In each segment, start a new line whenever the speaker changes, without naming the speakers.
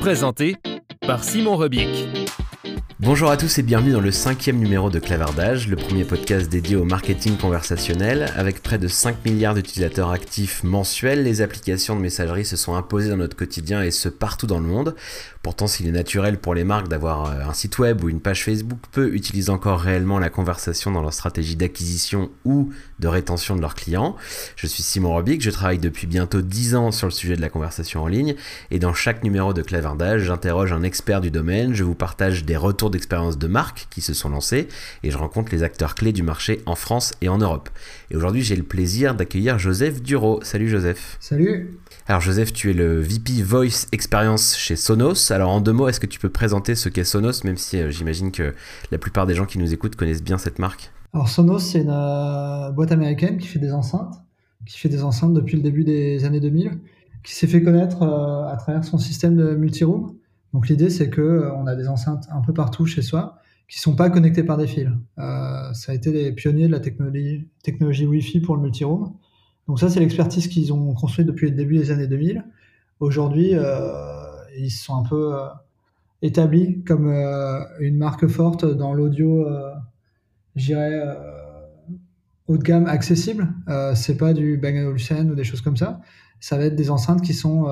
Présenté par Simon Rebic.
Bonjour à tous et bienvenue dans le cinquième numéro de Clavardage, le premier podcast dédié au marketing conversationnel. Avec près de 5 milliards d'utilisateurs actifs mensuels, les applications de messagerie se sont imposées dans notre quotidien et ce partout dans le monde. Pourtant, s'il est naturel pour les marques d'avoir euh, un site web ou une page Facebook, peu utilisent encore réellement la conversation dans leur stratégie d'acquisition ou de rétention de leurs clients. Je suis Simon Robic, je travaille depuis bientôt 10 ans sur le sujet de la conversation en ligne et dans chaque numéro de Clavardage, j'interroge un expert du domaine, je vous partage des retours d'expérience de marques qui se sont lancées et je rencontre les acteurs clés du marché en France et en Europe. Et aujourd'hui, j'ai le plaisir d'accueillir Joseph Duro. Salut Joseph.
Salut.
Alors Joseph, tu es le VP Voice Experience chez Sonos. Alors en deux mots, est-ce que tu peux présenter ce qu'est Sonos, même si euh, j'imagine que la plupart des gens qui nous écoutent connaissent bien cette marque?
Alors Sonos, c'est une euh, boîte américaine qui fait des enceintes, qui fait des enceintes depuis le début des années 2000, qui s'est fait connaître euh, à travers son système de multiroom. Donc l'idée, c'est que on a des enceintes un peu partout chez soi qui sont pas connectées par des fils. ça a été les pionniers de la technologie, Wi-Fi pour le multiroom. Donc ça, c'est l'expertise qu'ils ont construite depuis le début des années 2000. Aujourd'hui, euh, ils sont un peu euh, établis comme euh, une marque forte dans l'audio, euh, j'irais, haut de gamme accessible. c'est pas du Bang Olufsen ou des choses comme ça. Ça va être des enceintes qui sont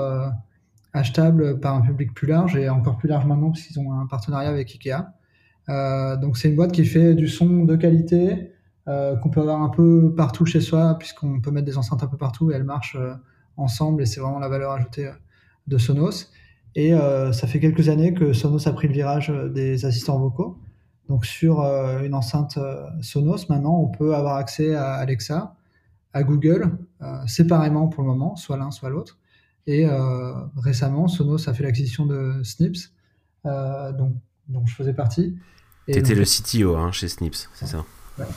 achetables par un public plus large et encore plus large maintenant parce qu'ils ont un partenariat avec Ikea. donc c'est une boîte qui fait du son de qualité, euh, qu'on peut avoir un peu partout chez soi, puisqu'on peut mettre des enceintes un peu partout et elles marchent euh, ensemble, et c'est vraiment la valeur ajoutée euh, de Sonos. Et ça fait quelques années que Sonos a pris le virage des assistants vocaux. Donc sur une enceinte Sonos, maintenant, on peut avoir accès à Alexa, à Google, séparément pour le moment, soit l'un, soit l'autre. Et récemment, Sonos a fait l'acquisition de Snips, dont, dont, je faisais partie.
Tu étais le CTO hein, chez Snips, c'est ça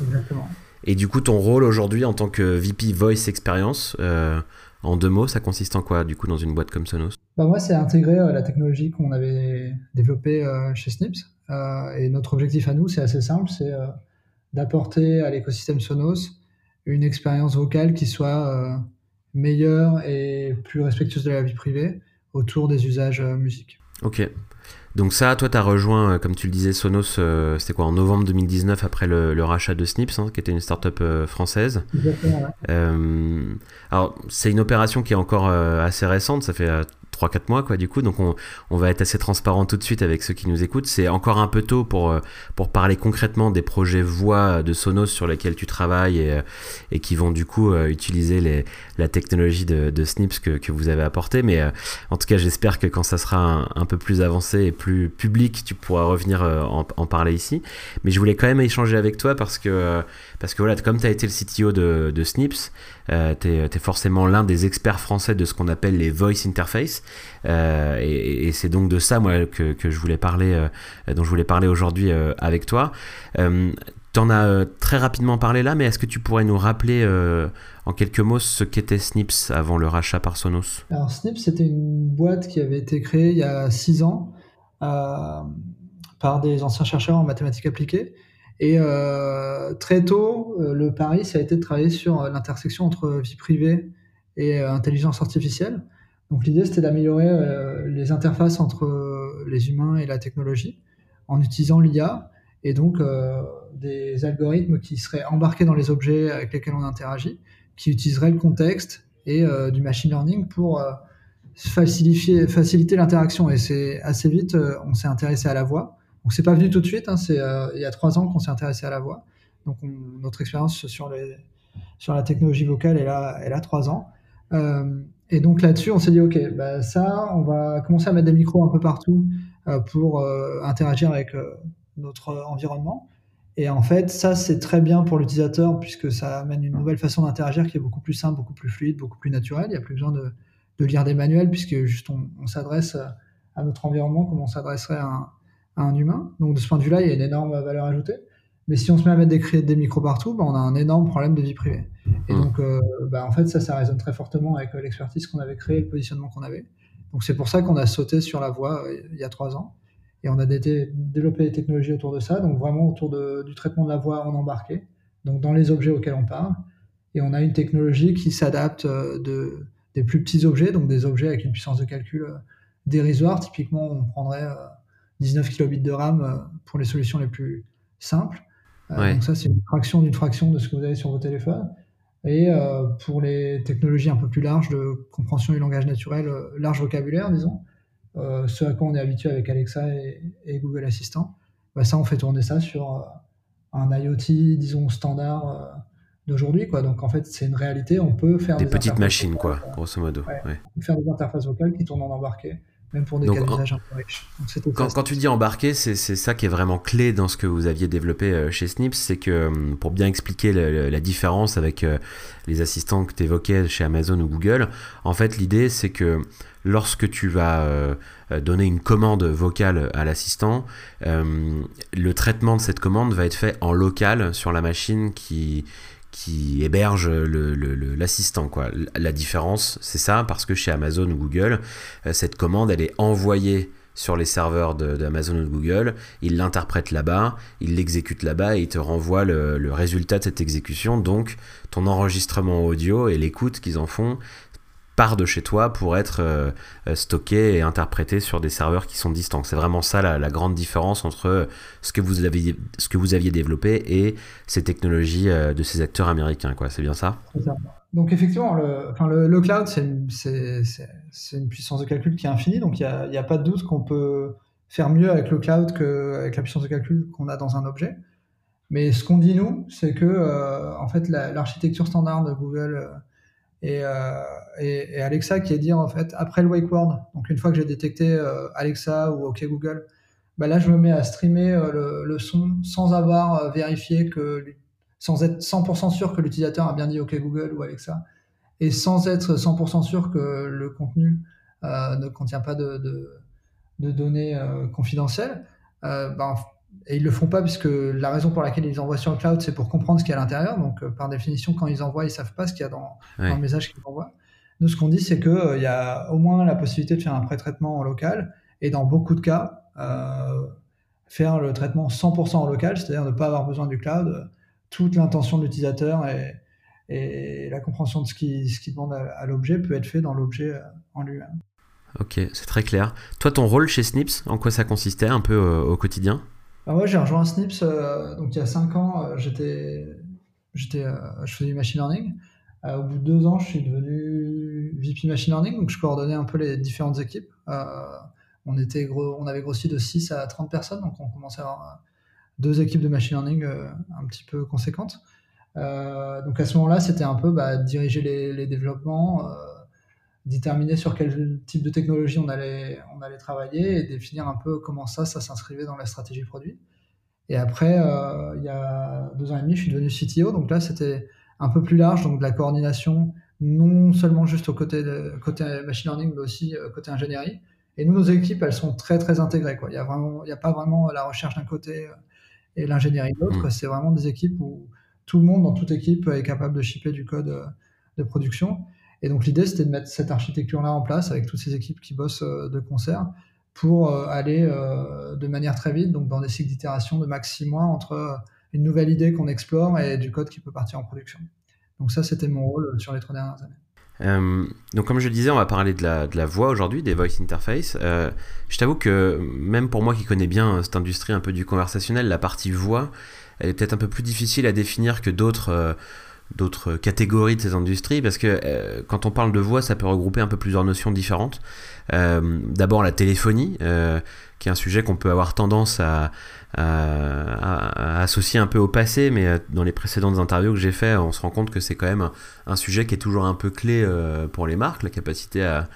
exactement.
Et du coup, ton rôle aujourd'hui en tant que VP Voice Experience, euh, en deux mots, ça consiste en quoi du coup dans une boîte comme Sonos?
Bah Moi, c'est intégrer euh, la technologie qu'on avait développée euh, chez Snips. et notre objectif à nous, c'est assez simple, c'est d'apporter à l'écosystème Sonos une expérience vocale qui soit meilleure et plus respectueuse de la vie privée autour des usages musique.
Ok. Donc ça, toi, tu as rejoint, euh, comme tu le disais, Sonos, euh, c'était quoi, en novembre 2019, après le, rachat de Snips, hein, qui était une startup euh, française.
Exactement,
alors, c'est une opération qui est encore assez récente, ça fait 3-4 mois, quoi, du coup. Donc, on, on, va être assez transparent tout de suite avec ceux qui nous écoutent. C'est encore un peu tôt pour, euh, pour parler concrètement des projets voix de Sonos sur lesquels tu travailles et, euh, et qui vont du coup euh, utiliser les, la technologie de, de Snips que, que, vous avez apporté. Mais en tout cas, j'espère que quand ça sera un, peu plus avancé et plus public, tu pourras revenir en, en, parler ici. Mais je voulais quand même échanger avec toi parce que, parce que voilà, comme tu as été le CTO de, Snips, euh, tu es, forcément l'un des experts français de ce qu'on appelle les voice interface. Euh, et, c'est donc de ça, moi, que, je voulais parler, euh, dont je voulais parler aujourd'hui avec toi. tu en as très rapidement parlé là, mais est-ce que tu pourrais nous rappeler en quelques mots ce qu'était Snips avant le rachat par Sonos?
Alors Snips, c'était une boîte qui avait été créée il y a six ans par des anciens chercheurs en mathématiques appliquées et euh, très tôt, euh, le pari, ça a été de travailler sur euh, l'intersection entre vie privée et intelligence artificielle. Donc l'idée, c'était d'améliorer les interfaces entre les humains et la technologie en utilisant l'IA et donc des algorithmes qui seraient embarqués dans les objets avec lesquels on interagit, qui utiliseraient le contexte et du machine learning pour faciliter, faciliter l'interaction. Et c'est assez vite, on s'est intéressé à la voix. Donc c'est pas venu tout de suite, hein, c'est il y a trois ans qu'on s'est intéressé à la voix. Donc notre expérience sur, la technologie vocale, elle a, elle a trois ans. Euh, et donc là-dessus, on s'est dit, OK, bah, ça, on va commencer à mettre des micros un peu partout euh, pour euh, interagir avec notre environnement. Et en fait, ça, c'est très bien pour l'utilisateur puisque ça amène une nouvelle façon d'interagir qui est beaucoup plus simple, beaucoup plus fluide, beaucoup plus naturelle. Il n'y a plus besoin de, de, lire des manuels puisque juste on, on s'adresse à notre environnement comme on s'adresserait à un, à un, humain. Donc de ce point de vue-là, il y a une énorme valeur ajoutée. Mais si on se met à mettre des, des micros partout, bah, on a un énorme problème de vie privée. Et mmh. donc, euh, bah, en fait, ça, ça résonne très fortement avec euh, l'expertise qu'on avait créée, le positionnement qu'on avait. Donc, c'est pour ça qu'on a sauté sur la voie euh, il y a trois ans. Et on a développé des technologies autour de ça, donc vraiment autour de, du traitement de la voix en embarqué, donc dans les objets auxquels on parle. Et on a une technologie qui s'adapte de, des plus petits objets, donc des objets avec une puissance de calcul dérisoire. Typiquement, on prendrait 19 kilobits de RAM pour les solutions les plus simples. Euh, donc ça, c'est une fraction d'une fraction de ce que vous avez sur vos téléphones. Et euh, pour les technologies un peu plus larges de compréhension du langage naturel, euh, large vocabulaire, disons, ce à quoi on est habitué avec Alexa et, Google Assistant, bah ça, on fait tourner ça sur un IoT, disons, standard d'aujourd'hui. Quoi. Donc en fait, c'est une réalité. On peut faire
des, petites machines, quoi, grosso modo.
On peut faire des interfaces vocales qui tournent en embarqué même pour des cas d'usage un peu riches.
Quand, quand, tu dis embarquer, c'est ça qui est vraiment clé dans ce que vous aviez développé euh, chez Snips, c'est que euh, pour bien expliquer la, différence avec euh, les assistants que tu évoquais chez Amazon ou Google, en fait l'idée c'est que lorsque tu vas donner une commande vocale à l'assistant, le traitement de cette commande va être fait en local sur la machine qui qui héberge l'assistant. quoi. La différence, c'est ça, parce que chez Amazon ou Google, euh, cette commande, elle est envoyée sur les serveurs d'Amazon ou de Google, il l'interprète là-bas, il l'exécute là-bas et il te renvoie le, le, résultat de cette exécution. Donc ton enregistrement audio et l'écoute qu'ils en font, part de chez toi pour être euh, euh, stocké et interprété sur des serveurs qui sont distants. C'est vraiment ça la, grande différence entre ce que vous aviez, ce que vous aviez développé et ces technologies euh, de ces acteurs américains. C'est bien ça?
Donc effectivement, le, cloud, c'est une, puissance de calcul qui est infinie. Donc il n'y a, a, pas de doute qu'on peut faire mieux avec le cloud qu'avec la puissance de calcul qu'on a dans un objet. Mais ce qu'on dit nous, c'est que en fait l'architecture standard de Google euh, et, Alexa qui est dire en fait après le wake word, donc une fois que j'ai détecté euh, Alexa ou OK Google, bah là je me mets à streamer euh, le, son sans avoir vérifié que, sans être 100% sûr que l'utilisateur a bien dit OK Google ou Alexa, et sans être 100% sûr que le contenu ne contient pas de, données confidentielles. Bah, et ils le font pas puisque la raison pour laquelle ils envoient sur le cloud, c'est pour comprendre ce qu'il y a à l'intérieur. Donc, euh, par définition, quand ils envoient, ils savent pas ce qu'il y a dans, le message qu'ils envoient. Nous, ce qu'on dit, c'est qu'il euh, y a au moins la possibilité de faire un pré-traitement en local et dans beaucoup de cas, euh, faire le traitement 100% en local, c'est-à-dire ne pas avoir besoin du cloud. Toute l'intention de l'utilisateur et, et, la compréhension de ce qui, ce qui demande à, l'objet peut être fait dans l'objet en lui-même.
Ok, c'est très clair. Toi, ton rôle chez Snips, en quoi ça consistait un peu au quotidien?
Bah ouais, j'ai rejoint Snips euh, donc il y a 5 ans, euh, j'étais, j'étais, euh, je faisais du machine learning. au bout de 2 ans, je suis devenu VP machine learning, donc je coordonnais un peu les différentes équipes. on, était gros, on avait grossi de 6 à 30 personnes, donc on commençait à avoir deux équipes de machine learning un petit peu conséquentes. donc à ce moment-là, c'était un peu bah, diriger les, les développements, déterminer sur quel type de technologie on allait, on allait travailler et définir un peu comment ça, ça s'inscrivait dans la stratégie produit. Et après, euh, il y a deux ans et demi, je suis devenu CTO. Donc là, c'était un peu plus large, donc de la coordination, non seulement juste au côté, de, côté machine learning, mais aussi euh, côté ingénierie. Et nous, nos équipes, elles sont très, très intégrées. Quoi. Il n'y a, vraiment, il y a pas vraiment la recherche d'un côté euh, et l'ingénierie de l'autre. Mmh. C'est vraiment des équipes où tout le monde dans toute équipe est capable de shipper du code de production. Et donc l'idée, c'était de mettre cette architecture-là en place avec toutes ces équipes qui bossent euh, de concert pour euh, aller euh, de manière très vite, donc dans des cycles d'itération de max 6 mois entre une nouvelle idée qu'on explore et du code qui peut partir en production. Donc ça, c'était mon rôle sur les trois dernières années.
donc comme je le disais, on va parler de la, voix aujourd'hui, des voice interface. je t'avoue que même pour moi qui connais bien cette industrie un peu du conversationnel, la partie voix, elle est peut-être un peu plus difficile à définir que d'autres d'autres catégories de ces industries parce que euh, quand on parle de voix, ça peut regrouper un peu plusieurs notions différentes. Euh, d'abord la téléphonie, euh, qui est un sujet qu'on peut avoir tendance à, associer un peu au passé, mais dans les précédentes interviews que j'ai fait, on se rend compte que c'est quand même un, sujet qui est toujours un peu clé pour les marques, la capacité à,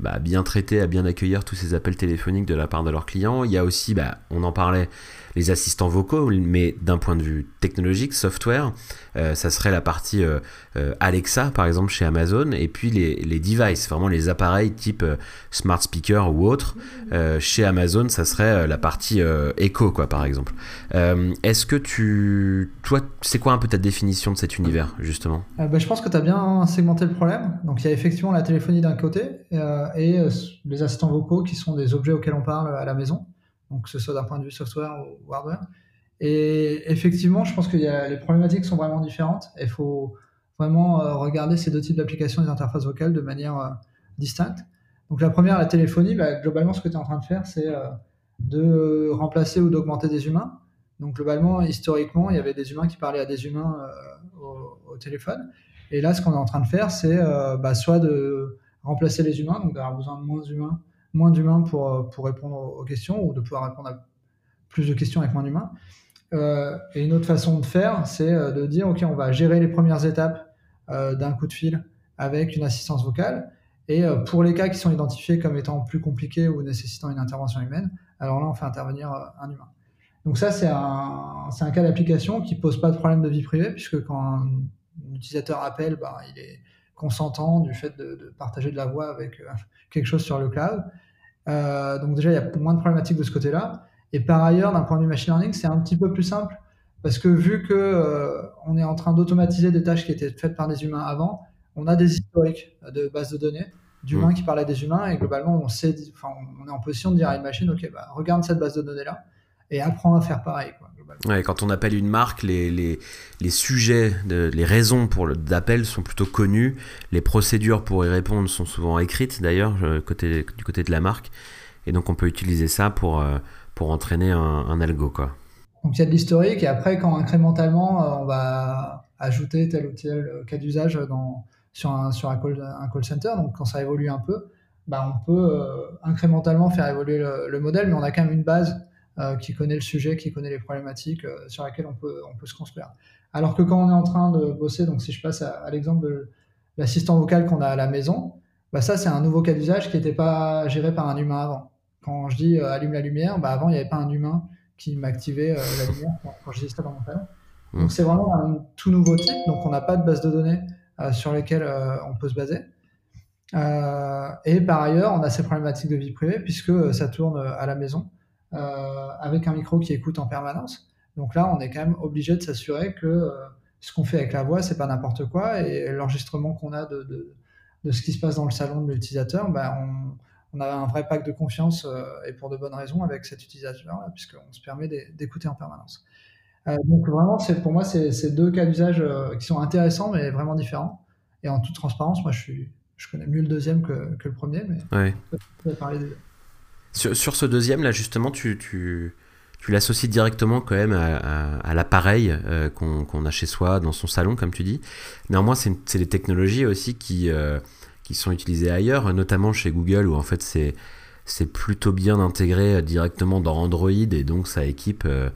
bah, bien traiter, à bien accueillir tous ces appels téléphoniques de la part de leurs clients. Il y a aussi, bah, on en parlait, les assistants vocaux, mais d'un point de vue technologique, software, euh, ça serait la partie euh, euh, Alexa, par exemple, chez Amazon, et puis les, devices, vraiment les appareils type smart speaker ou autre. chez Amazon, ça serait la partie Echo, quoi, par exemple. Est-ce que tu... Toi, c'est quoi un peu ta définition de cet univers, justement?
Bah, Je pense que tu as bien segmenté le problème. Donc, il y a effectivement la téléphonie d'un côté et les assistants vocaux qui sont des objets auxquels on parle à la maison donc que ce soit d'un point de vue software ou hardware. Et effectivement, je pense que les problématiques sont vraiment différentes. Il faut vraiment euh, regarder ces deux types d'applications des interfaces vocales de manière euh, distincte. Donc la première, la téléphonie, bah, globalement, ce que tu es en train de faire, c'est euh, de remplacer ou d'augmenter des humains. Donc globalement, historiquement, il y avait des humains qui parlaient à des humains au, téléphone. Et là, ce qu'on est en train de faire, c'est bah, soit de remplacer les humains, donc d'avoir besoin de moins d'humains moins d'humains pour, euh, pour répondre aux questions ou de pouvoir répondre à plus de questions avec moins d'humains. Euh, et une autre façon de faire, c'est euh, de dire, OK, on va gérer les premières étapes d'un coup de fil avec une assistance vocale. Et pour les cas qui sont identifiés comme étant plus compliqués ou nécessitant une intervention humaine, alors là, on fait intervenir un humain. Donc ça, c'est un, un, cas d'application qui pose pas de problème de vie privée, puisque quand un, utilisateur appelle, bah, il est consentant du fait de, de, partager de la voix avec quelque chose sur le cloud. Euh, donc déjà, il y a moins de problématiques de ce côté-là. Et par ailleurs, d'un point de vue machine learning, c'est un petit peu plus simple parce que vu que euh, on est en train d'automatiser des tâches qui étaient faites par des humains avant, on a des historiques de bases de données d'humains mmh. qui parlaient des humains et globalement, on sait, enfin, on est en position de dire à une machine, ok, bah, regarde cette base de données là et apprends à faire pareil. Quoi,
ouais, quand on appelle une marque, les, les, les sujets, de, les raisons pour d'appel sont plutôt connues. Les procédures pour y répondre sont souvent écrites d'ailleurs côté, du côté de la marque. Et donc on peut utiliser ça pour, euh, pour entraîner un, un algo. Quoi.
Donc il y a de l'historique et après quand incrémentalement euh, on va ajouter tel ou tel cas d'usage dans, sur, un, sur un, call, un call center, donc quand ça évolue un peu, bah on peut euh, incrémentalement faire évoluer le, le, modèle, mais on a quand même une base euh, qui connaît le sujet, qui connaît les problématiques euh, sur lesquelles on peut, on peut se construire. Alors que quand on est en train de bosser, donc si je passe à, l'exemple de l'assistant vocal qu'on a à la maison, bah ça c'est un nouveau cas d'usage qui n'était pas géré par un humain avant. Quand je dis euh, allume la lumière, bah avant il n'y avait pas un humain qui m'activait la lumière quand, je disais ça dans mon salon. Mmh. Donc c'est vraiment un tout nouveau type, donc on n'a pas de base de données sur lesquelles on peut se baser. et par ailleurs, on a ces problématiques de vie privée puisque ça tourne à la maison. Euh, avec un micro qui écoute en permanence. Donc là, on est quand même obligé de s'assurer que euh, ce qu'on fait avec la voix, c'est pas n'importe quoi et l'enregistrement qu'on a de, de, de, ce qui se passe dans le salon de l'utilisateur, ben on, on, a un vrai pack de confiance euh, et pour de bonnes raisons avec cet utilisateur-là, puisqu'on se permet d'écouter en permanence. donc vraiment, c'est pour moi, c'est deux cas d'usage qui sont intéressants mais vraiment différents. Et en toute transparence, moi, je, suis, je connais mieux le deuxième que, que le premier, mais
ouais. je vais parler des deux. Sur, ce deuxième, là, justement, tu, l'associes directement quand même à, l'appareil euh, qu'on a chez soi, dans son salon, comme tu dis. Néanmoins, c'est des technologies aussi qui, euh, qui sont utilisées ailleurs, notamment chez Google, où en fait, c'est plutôt bien intégré directement dans Android et donc ça équipe euh,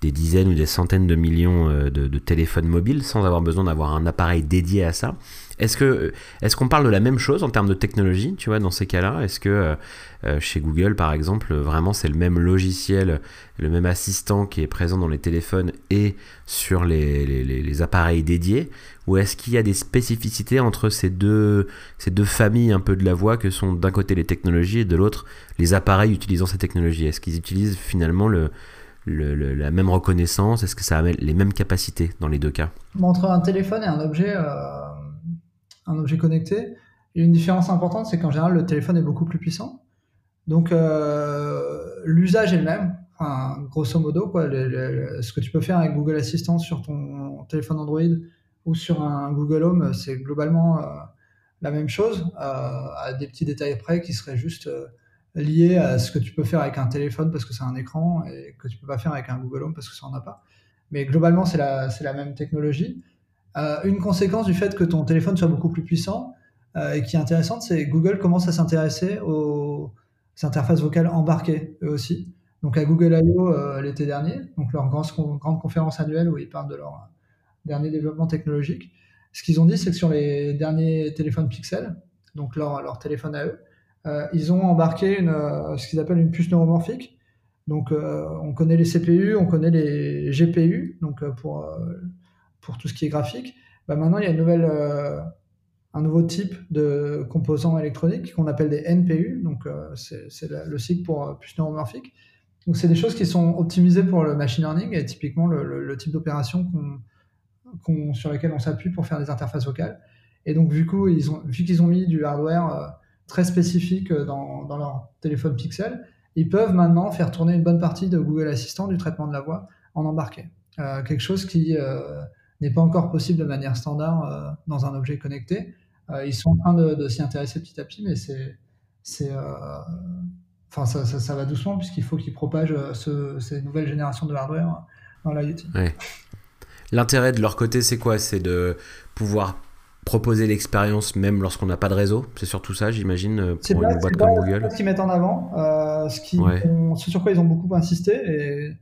des dizaines ou des centaines de millions euh, de, téléphones mobiles sans avoir besoin d'avoir un appareil dédié à ça. Est-ce que euh, est-ce qu'on parle de la même chose en termes de technologie, tu vois, dans ces cas-là? Est-ce que euh, chez Google, par exemple, vraiment c'est le même logiciel, le même assistant qui est présent dans les téléphones et sur les, appareils dédiés? Ou est-ce qu'il y a des spécificités entre ces deux, familles un peu de la voix que sont d'un côté les technologies et de l'autre les appareils utilisant ces technologies? Est-ce qu'ils utilisent finalement le la même reconnaissance? Est-ce que ça a les mêmes capacités dans les deux cas?
Entre un téléphone et un objet, euh, un objet connecté, a une différence importante, c'est qu'en général, le téléphone est beaucoup plus puissant. Donc, euh, l'usage est le même. Enfin, grosso modo, quoi, ce que tu peux faire avec Google Assistant sur ton téléphone Android ou sur un Google Home, c'est globalement euh, la même chose, à des petits détails près qui seraient juste lié à ce que tu peux faire avec un téléphone parce que c'est un écran et que tu peux pas faire avec un Google Home parce que ça en a pas. Mais globalement, c'est la même technologie. Une conséquence du fait que ton téléphone soit beaucoup plus puissant et qui est intéressante, c'est Google commence à s'intéresser aux interfaces vocales embarquées eux aussi. Donc à Google I.O. l'été dernier, donc leur grande, grande conférence annuelle où ils parlent de leur dernier développement technologique. Ce qu'ils ont dit, c'est que sur les derniers téléphones Pixel, donc leur, leur téléphone à eux, euh, ils ont embarqué une, euh, ce qu'ils appellent une puce neuromorphique. Donc, euh, on connaît les CPU, on connaît les GPU, donc pour, pour tout ce qui est graphique. Bah, maintenant, il y a une nouvelle, un nouveau type de composants électroniques qu'on appelle des NPU, donc c'est le cycle pour puce neuromorphique. Donc, c'est des choses qui sont optimisées pour le machine learning et typiquement le, type d'opération qu'on sur lesquelles on s'appuie pour faire des interfaces vocales. Et donc, vu qu'ils ont, vu qu'ils ont mis du hardware très spécifiques euh, dans, dans, leur téléphone Pixel, ils peuvent maintenant faire tourner une bonne partie de Google Assistant du traitement de la voix en embarqué. Euh, quelque chose qui euh, n'est pas encore possible de manière standard dans un objet connecté. ils sont en train de, s'y intéresser petit à petit, mais c'est, c'est, enfin, ça, ça, va doucement puisqu'il faut qu'ils propagent ces nouvelles générations de hardware dans l'IoT.
Ouais. L'intérêt de leur côté, c'est quoi? C'est de pouvoir proposer l'expérience même lorsqu'on n'a pas de réseau. C'est surtout ça, j'imagine, euh, pour une boîte comme Google.
C'est ce qu'ils mettent en avant, euh, ce, qui sur quoi ils ont beaucoup insisté et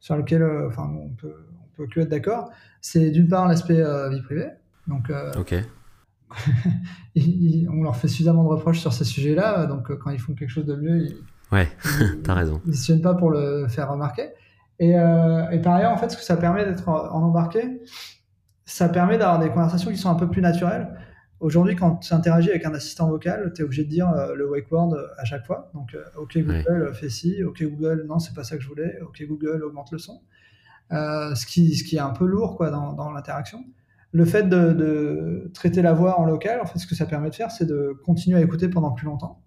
sur lequel euh, enfin, on peut, on peut que être d'accord, c'est d'une part l'aspect vie privée. Donc,
ok.
on leur fait suffisamment de reproches sur ces sujets-là, donc quand ils font quelque chose de mieux, ils,
ouais, t'as raison.
Ils ne se tiennent pas pour le faire remarquer. Et, et, par ailleurs, en fait, ce que ça permet d'être en embarqué, ça permet d'avoir des conversations qui sont un peu plus naturelles. Aujourd'hui, quand tu interagis avec un assistant vocal, tu es obligé de dire euh, le wake word euh, à chaque fois. Donc, euh, OK Google, fais ci. OK Google, non, c'est pas ça que je voulais. OK Google, augmente le son. Ce, qui, ce qui est un peu lourd quoi, dans, dans l'interaction. Le fait de, de, traiter la voix en local, en fait, ce que ça permet de faire, c'est de continuer à écouter pendant plus longtemps.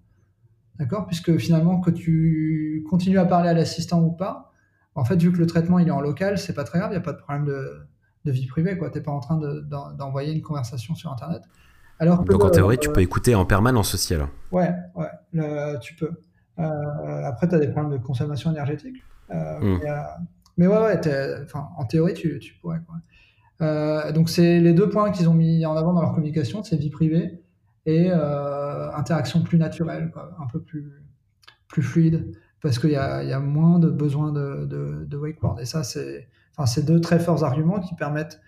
D'accord? Puisque finalement, que tu continues à parler à l'assistant ou pas, en fait, vu que le traitement il est en local, c'est pas très grave, il n'y a pas de problème de, de vie privée. Tu n'es pas en train d'envoyer une conversation sur Internet.
Alors Donc en théorie, tu peux écouter en permanence aussi alors
Ouais, ouais tu peux. Euh, après, tu as des problèmes de consommation énergétique. Euh, hmm. Euh, mais, ouais, ouais en théorie, tu, pourrais. donc c'est les deux points qu'ils ont mis en avant dans leur communication, c'est vie privée et interaction plus naturelle, un peu plus, fluide, parce qu'il y, a, moins de besoin de, de, wakeboard. Et ça, c'est c'est deux très forts arguments qui permettent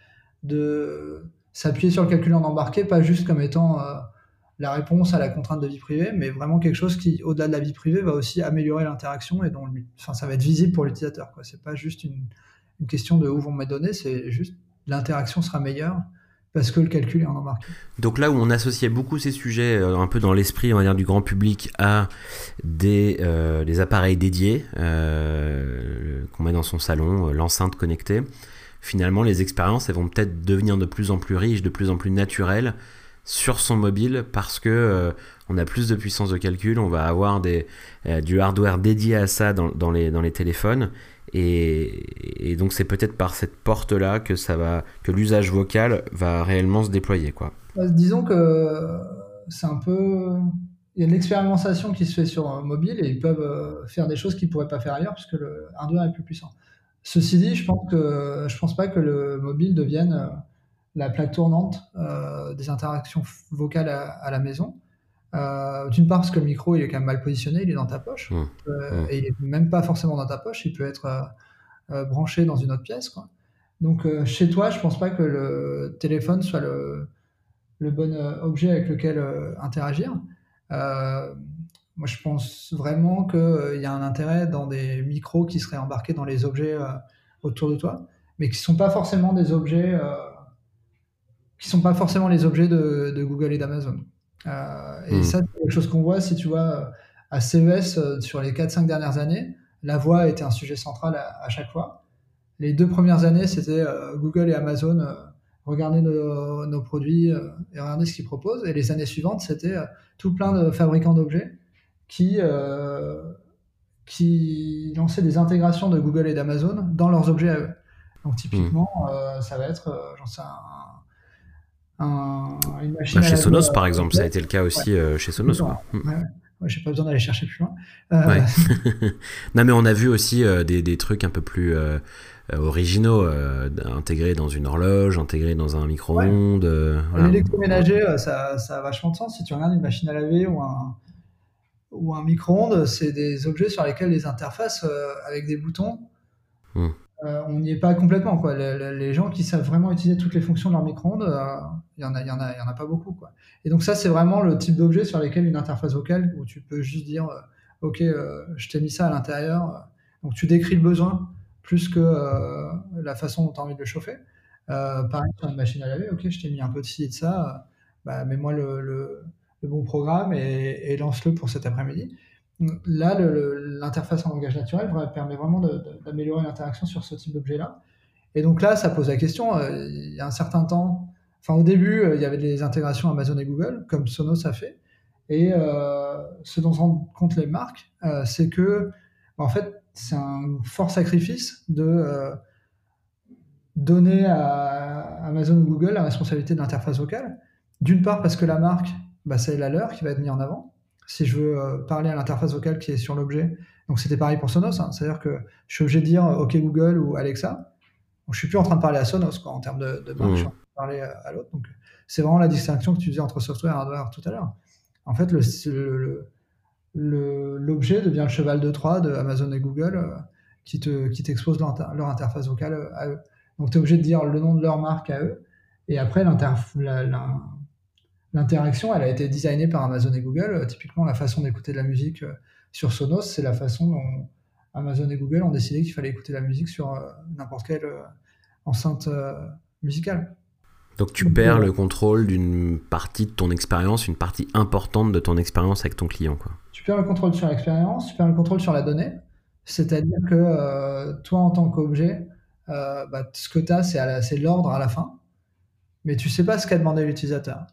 de s'appuyer sur le calcul en embarqué, pas juste comme étant euh, la réponse à la contrainte de vie privée, mais vraiment quelque chose qui, au-delà de la vie privée, va aussi améliorer l'interaction et dont enfin, ça va être visible pour l'utilisateur. C'est pas juste une, question de où vont mes données, c'est juste l'interaction sera meilleure parce que le calcul est en embarqué.
Donc là où on associait beaucoup ces sujets euh, un peu dans l'esprit du grand public à des, euh, appareils dédiés euh, qu'on met dans son salon, l'enceinte connectée, finalement les expériences vont peut-être devenir de plus en plus riches, de plus en plus naturelles sur son mobile parce que on a plus de puissance de calcul, on va avoir des, du hardware dédié à ça dans, les, dans les téléphones et, donc c'est peut-être par cette porte-là que ça va, que l'usage vocal va réellement se déployer, quoi.
Bah, disons que c'est un peu, il y a de l'expérimentation qui se fait sur un mobile et ils peuvent euh, faire des choses qu'ils pourraient pas faire ailleurs puisque le hardware est plus puissant. Ceci dit, je pense que pense pas que le mobile devienne euh, la plaque tournante euh, des interactions vocales à la maison. Euh, d'une part parce que le micro il est quand même mal positionné, il est dans ta poche, mmh. Euh, mmh. et il est même pas forcément dans ta poche, il peut être branché dans une autre pièce. Quoi. Donc chez toi, je pense pas que le téléphone soit le, le bon objet avec lequel interagir. moi, je pense vraiment qu'il y a un intérêt dans des micros qui seraient embarqués dans les objets autour de toi, mais qui sont pas forcément des objets, qui sont pas forcément les objets de, de Google et d'Amazon. Euh, et hmm. ça, c'est quelque chose qu'on voit si tu vois à CES euh, sur les 4-5 dernières années, la voix était un sujet central à, chaque fois. Les deux premières années, c'était euh, Google et Amazon, regarder nos, produits et regarder ce qu'ils proposent. Et les années suivantes, c'était tout plein de fabricants d'objets qui, qui lançaient des intégrations de Google et d'Amazon dans leurs objets à eux. Donc typiquement, hmm. ça va être, j'en sais, un,
bah, chez Sonos, par exemple, ça a été le cas aussi euh, chez Sonos. Quoi.
Hmm. j'ai pas besoin d'aller chercher plus loin.
non, mais on a vu aussi des, des, trucs un peu plus originaux, intégrés dans une horloge, intégrés dans un micro-ondes.
Voilà. L'électroménager, ça, ça, a vachement de sens. Si tu regardes une machine à laver ou un, ou un micro-ondes, c'est des objets sur lesquels les interfaces avec des boutons, hmm. Euh, on n'y est pas complètement. Quoi. Les, gens qui savent vraiment utiliser toutes les fonctions de leur micro-ondes, euh, il n'y en, a, y en, a, pas beaucoup. Quoi. Et donc ça, c'est vraiment le type d'objet sur lesquels une interface vocale, où tu peux juste dire, euh, OK, je t'ai mis ça à l'intérieur. Donc tu décris le besoin plus que la façon dont tu as envie de le chauffer. pareil sur une machine à laver, OK, je t'ai mis un peu de ci et de ça. Bah, mets-moi le, bon programme et lance-le pour cet après-midi là, l'interface en langage naturel permet vraiment d'améliorer l'interaction sur ce type d'objet-là. Et donc là, ça pose la question, euh, il y a un certain temps, enfin au début, euh, il y avait des intégrations Amazon et Google, comme Sonos a fait. Et euh, ce dont se rendent compte les marques, c'est que, en fait, c'est un fort sacrifice de donner à Amazon ou Google la responsabilité de l'interface vocale. D'une part parce que la marque, bah, c'est la leur qui va être mise en avant si je veux euh, parler à l'interface vocale qui est sur l'objet. Donc c'était pareil pour Sonos, hein. c'est-à-dire que je suis obligé de dire OK Google ou Alexa. Donc, je suis plus en train de parler à Sonos quoi, en termes de, de marque, je de parler à l'autre. Donc c'est vraiment la distinction que tu faisais entre software et hardware tout à l'heure. En fait, l'objet devient le cheval de Troie de Amazon et Google euh, qui te qui t'expose leur, leur, interface vocale euh, à eux. Donc tu es obligé de dire le nom de leur marque à eux. Et après, l'interaction, elle a été designée par Amazon et Google. Euh, typiquement, la façon d'écouter de la musique sur Sonos, c'est la façon dont Amazon et Google ont décidé qu'il fallait écouter la musique sur n'importe quelle enceinte musicale.
Donc tu perds le contrôle d'une partie de ton expérience, une partie importante de ton expérience avec ton client. Quoi.
Tu perds le contrôle sur l'expérience, tu perds le contrôle sur la donnée. C'est-à-dire que toi, en tant qu'objet, bah, ce que tu as, c'est l'ordre à la fin, mais tu sais pas ce qu'a demandé l'utilisateur.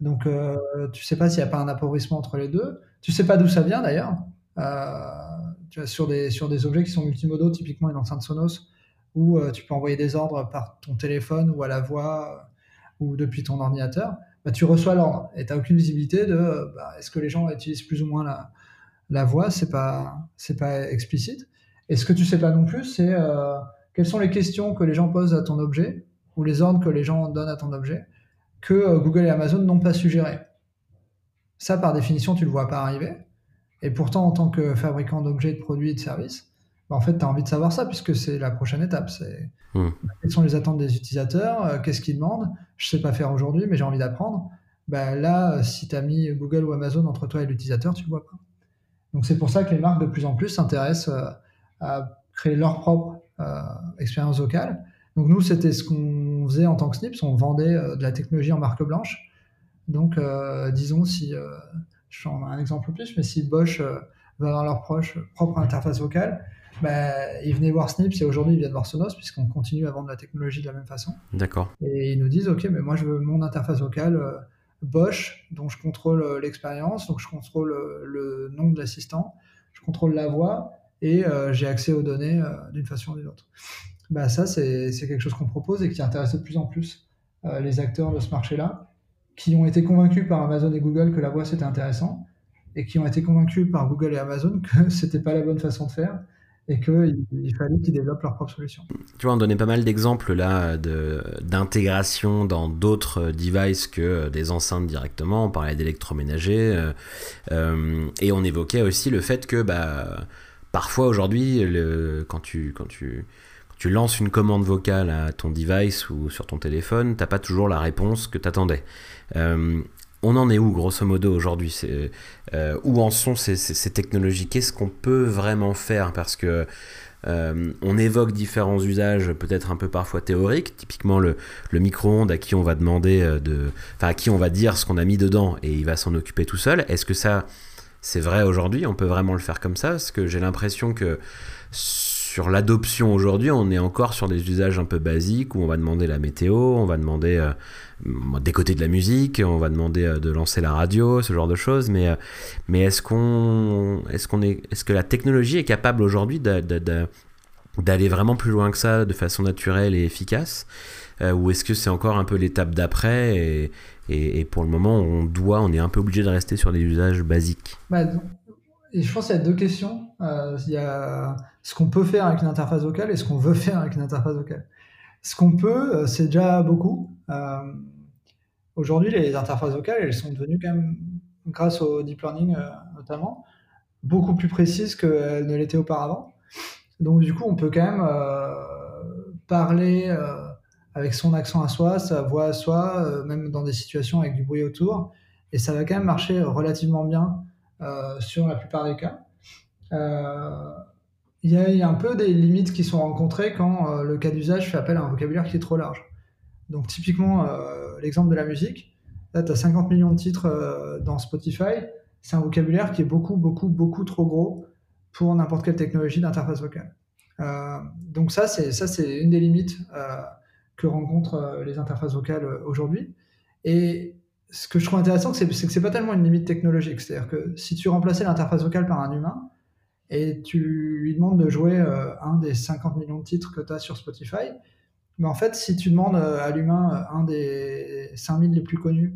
Donc, euh, tu sais pas s'il n'y a pas un appauvrissement entre les deux. Tu sais pas d'où ça vient d'ailleurs. Euh, sur, des, sur des objets qui sont multimodaux, typiquement une enceinte Sonos, où euh, tu peux envoyer des ordres par ton téléphone ou à la voix ou depuis ton ordinateur, bah, tu reçois l'ordre et tu n'as aucune visibilité de bah, est-ce que les gens utilisent plus ou moins la, la voix, c'est pas, pas explicite. Et ce que tu sais pas non plus, c'est quelles sont les questions que les gens posent à ton objet ou les ordres que les gens donnent à ton objet que euh, Google et Amazon n'ont pas suggéré. Ça, par définition, tu ne le vois pas arriver. Et pourtant, en tant que fabricant d'objets, de produits et de services, bah, en fait, tu as envie de savoir ça puisque c'est la prochaine étape. C'est hmm. quelles sont les attentes des utilisateurs, euh, qu'est-ce qu'ils demandent. Je sais pas faire aujourd'hui, mais j'ai envie d'apprendre. Bah, là, si tu as mis Google ou Amazon entre toi et l'utilisateur, tu vois pas. Donc c'est pour ça que les marques de plus en plus s'intéressent euh, à créer leur propre expérience vocale donc nous, c'était ce qu'on faisait en tant que Snips, on vendait euh, de la technologie en marque blanche. Donc euh, disons si, euh, je prends un exemple plus, mais si Bosch va avoir leur proche, propre interface vocale, bah, ils venaient voir Snips et aujourd'hui ils viennent voir Sonos puisqu'on continue à vendre la technologie de la même façon.
D'accord.
Et ils nous disent, ok, mais moi je veux mon interface vocale Bosch, dont je contrôle l'expérience, donc je contrôle le nom de l'assistant, je contrôle la voix et j'ai accès aux données d'une façon ou d'une autre bah ça, c'est quelque chose qu'on propose et qui intéresse de plus en plus euh, les acteurs de ce marché-là, qui ont été convaincus par Amazon et Google que la voix c'était intéressant, et qui ont été convaincus par Google et Amazon que c'était pas la bonne façon de faire et qu'il il fallait qu'ils développent leur propre solution.
Tu vois, on donnait pas mal d'exemples là d'intégration dans d'autres devices que des enceintes directement. On parlait d'électroménager euh, euh, et on évoquait aussi le fait que bah, parfois aujourd'hui, quand tu, quand tu tu lances une commande vocale à ton device ou sur ton téléphone, t'as pas toujours la réponse que t'attendais. Euh, on en est où, grosso modo, aujourd'hui euh, Où en sont ces, technologies? Qu'est-ce qu'on peut vraiment faire? Parce que euh, on évoque différents usages, peut-être un peu parfois théoriques. Typiquement le, micro-ondes à qui on va demander de, enfin à qui on va dire ce qu'on a mis dedans et il va s'en occuper tout seul. Est-ce que ça, c'est vrai aujourd'hui? On peut vraiment le faire comme ça? Parce que j'ai l'impression que sur l'adoption aujourd'hui, on est encore sur des usages un peu basiques où on va demander la météo, on va demander euh, des côtés de la musique, on va demander euh, de lancer la radio, ce genre de choses. Mais, euh, mais est-ce est, est-ce que la technologie est capable aujourd'hui d'aller vraiment plus loin que ça de façon naturelle et efficace Ou est-ce que c'est encore un peu l'étape d'après et, pour le moment, on doit, on est un peu obligé de rester sur des usages basiques?
Bah, et Je pense qu'il y a deux questions. y a ce qu'on peut faire avec une interface vocale et ce qu'on veut faire avec une interface vocale. Ce qu'on peut, c'est déjà beaucoup. Aujourd'hui, les interfaces vocales, elles sont devenues quand même, grâce au deep learning notamment, beaucoup plus précises qu'elles ne l'étaient auparavant. Donc du coup, on peut quand même euh, parler euh, avec son accent à soi, sa voix à soi, euh, même dans des situations avec du bruit autour, et ça va quand même marcher relativement bien sur la plupart des cas. Il y, a un peu des limites qui sont rencontrées quand le cas d'usage fait appel à un vocabulaire qui est trop large. Donc typiquement, l'exemple de la musique, là tu as 50 millions de titres dans Spotify, c'est un vocabulaire qui est beaucoup, beaucoup, beaucoup trop gros pour n'importe quelle technologie d'interface vocale. Euh, donc ça, c'est ça, c'est une des limites euh, que rencontrent euh, les interfaces vocales aujourd'hui. Et ce que je trouve intéressant, c'est que c'est pas tellement une limite technologique. C'est-à-dire que si tu remplaçais l'interface vocale par un humain et tu lui demandes de jouer un des 50 millions de titres que tu as sur Spotify, mais en fait, si tu demandes à l'humain un des 5000 les plus connus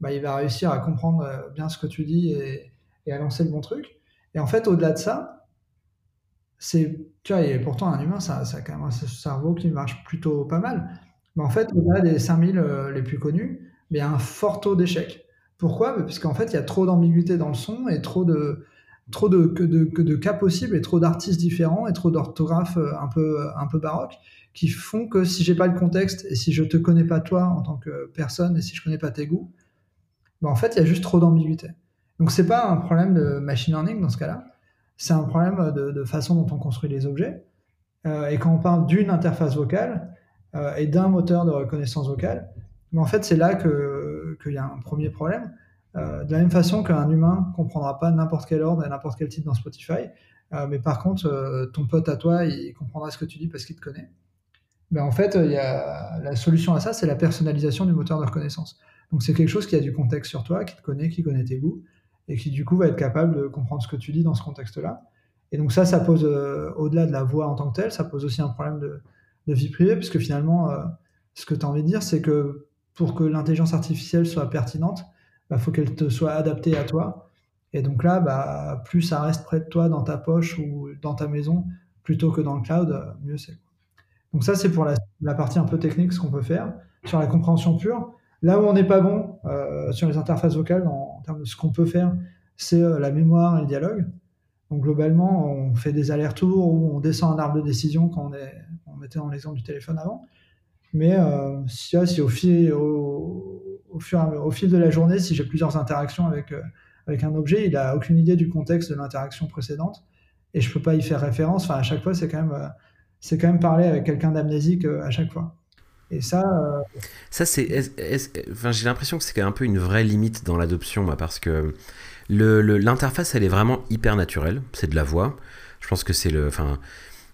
bah, il va réussir à comprendre euh, bien ce que tu dis et, à lancer le bon truc. Et en fait, au-delà de ça, c'est, tu vois, et pourtant un humain, ça, ça a quand même un cerveau qui marche plutôt pas mal. Mais en fait, au-delà des 5000 euh, les plus connus, il y a un fort taux d'échec. Pourquoi? Parce qu'en fait, il y a trop d'ambiguïté dans le son et trop de, trop de, cas possibles et trop d'artistes différents et trop d'orthographes euh, un peu, baroques qui font que si j'ai pas le contexte et si je te connais pas toi en tant que personne et si je connais pas tes goûts, bah, en fait, il y a juste trop d'ambiguïté. Donc, c'est pas un problème de machine learning dans ce cas-là, c'est un problème de, façon dont on construit les objets. Euh, et quand on parle d'une interface vocale euh, et d'un moteur de reconnaissance vocale, bah, en fait, c'est là qu'il y a un premier problème. Euh, de la même façon qu'un humain comprendra pas n'importe quel ordre et n'importe quel titre dans Spotify, mais par contre, ton pote à toi, il comprendra ce que tu dis parce qu'il te connaît. Ben en fait, y a, la solution à ça, c'est la personnalisation du moteur de reconnaissance. Donc c'est quelque chose qui a du contexte sur toi, qui te connaît, qui connaît tes goûts, et qui du coup va être capable de comprendre ce que tu dis dans ce contexte-là. Et donc ça, ça pose, euh, au-delà de la voix en tant que telle, ça pose aussi un problème de, vie privée, puisque finalement, euh, ce que tu as envie de dire, c'est que pour que l'intelligence artificielle soit pertinente, bah, faut qu'elle te soit adaptée à toi. Et donc là, bah, plus ça reste près de toi, dans ta poche ou dans ta maison, plutôt que dans le cloud, mieux c'est. Donc ça, c'est pour la, partie un peu technique, ce qu'on peut faire. Sur la compréhension pure, Là où on n'est pas bon euh, sur les interfaces vocales, en, termes de ce qu'on peut faire, c'est euh, la mémoire et le dialogue. Donc globalement, on fait des allers-retours ou on descend un arbre de décision quand on, est, on mettait dans l'exemple du téléphone avant. Mais euh, si, si, au, fil, au, fur, au fil de la journée, si j'ai plusieurs interactions avec, avec un objet, il n'a aucune idée du contexte de l'interaction précédente et je ne peux pas y faire référence. Enfin, à chaque fois, c'est quand même, c'est quand même parler avec quelqu'un d'amnésique à chaque fois. Et ça. Euh,
ça, c'est. Enfin, j'ai l'impression que c'est un peu une vraie limite dans l'adoption, parce que l'interface, elle est vraiment hyper naturelle. C'est de la voix. Je pense que c'est le. Enfin,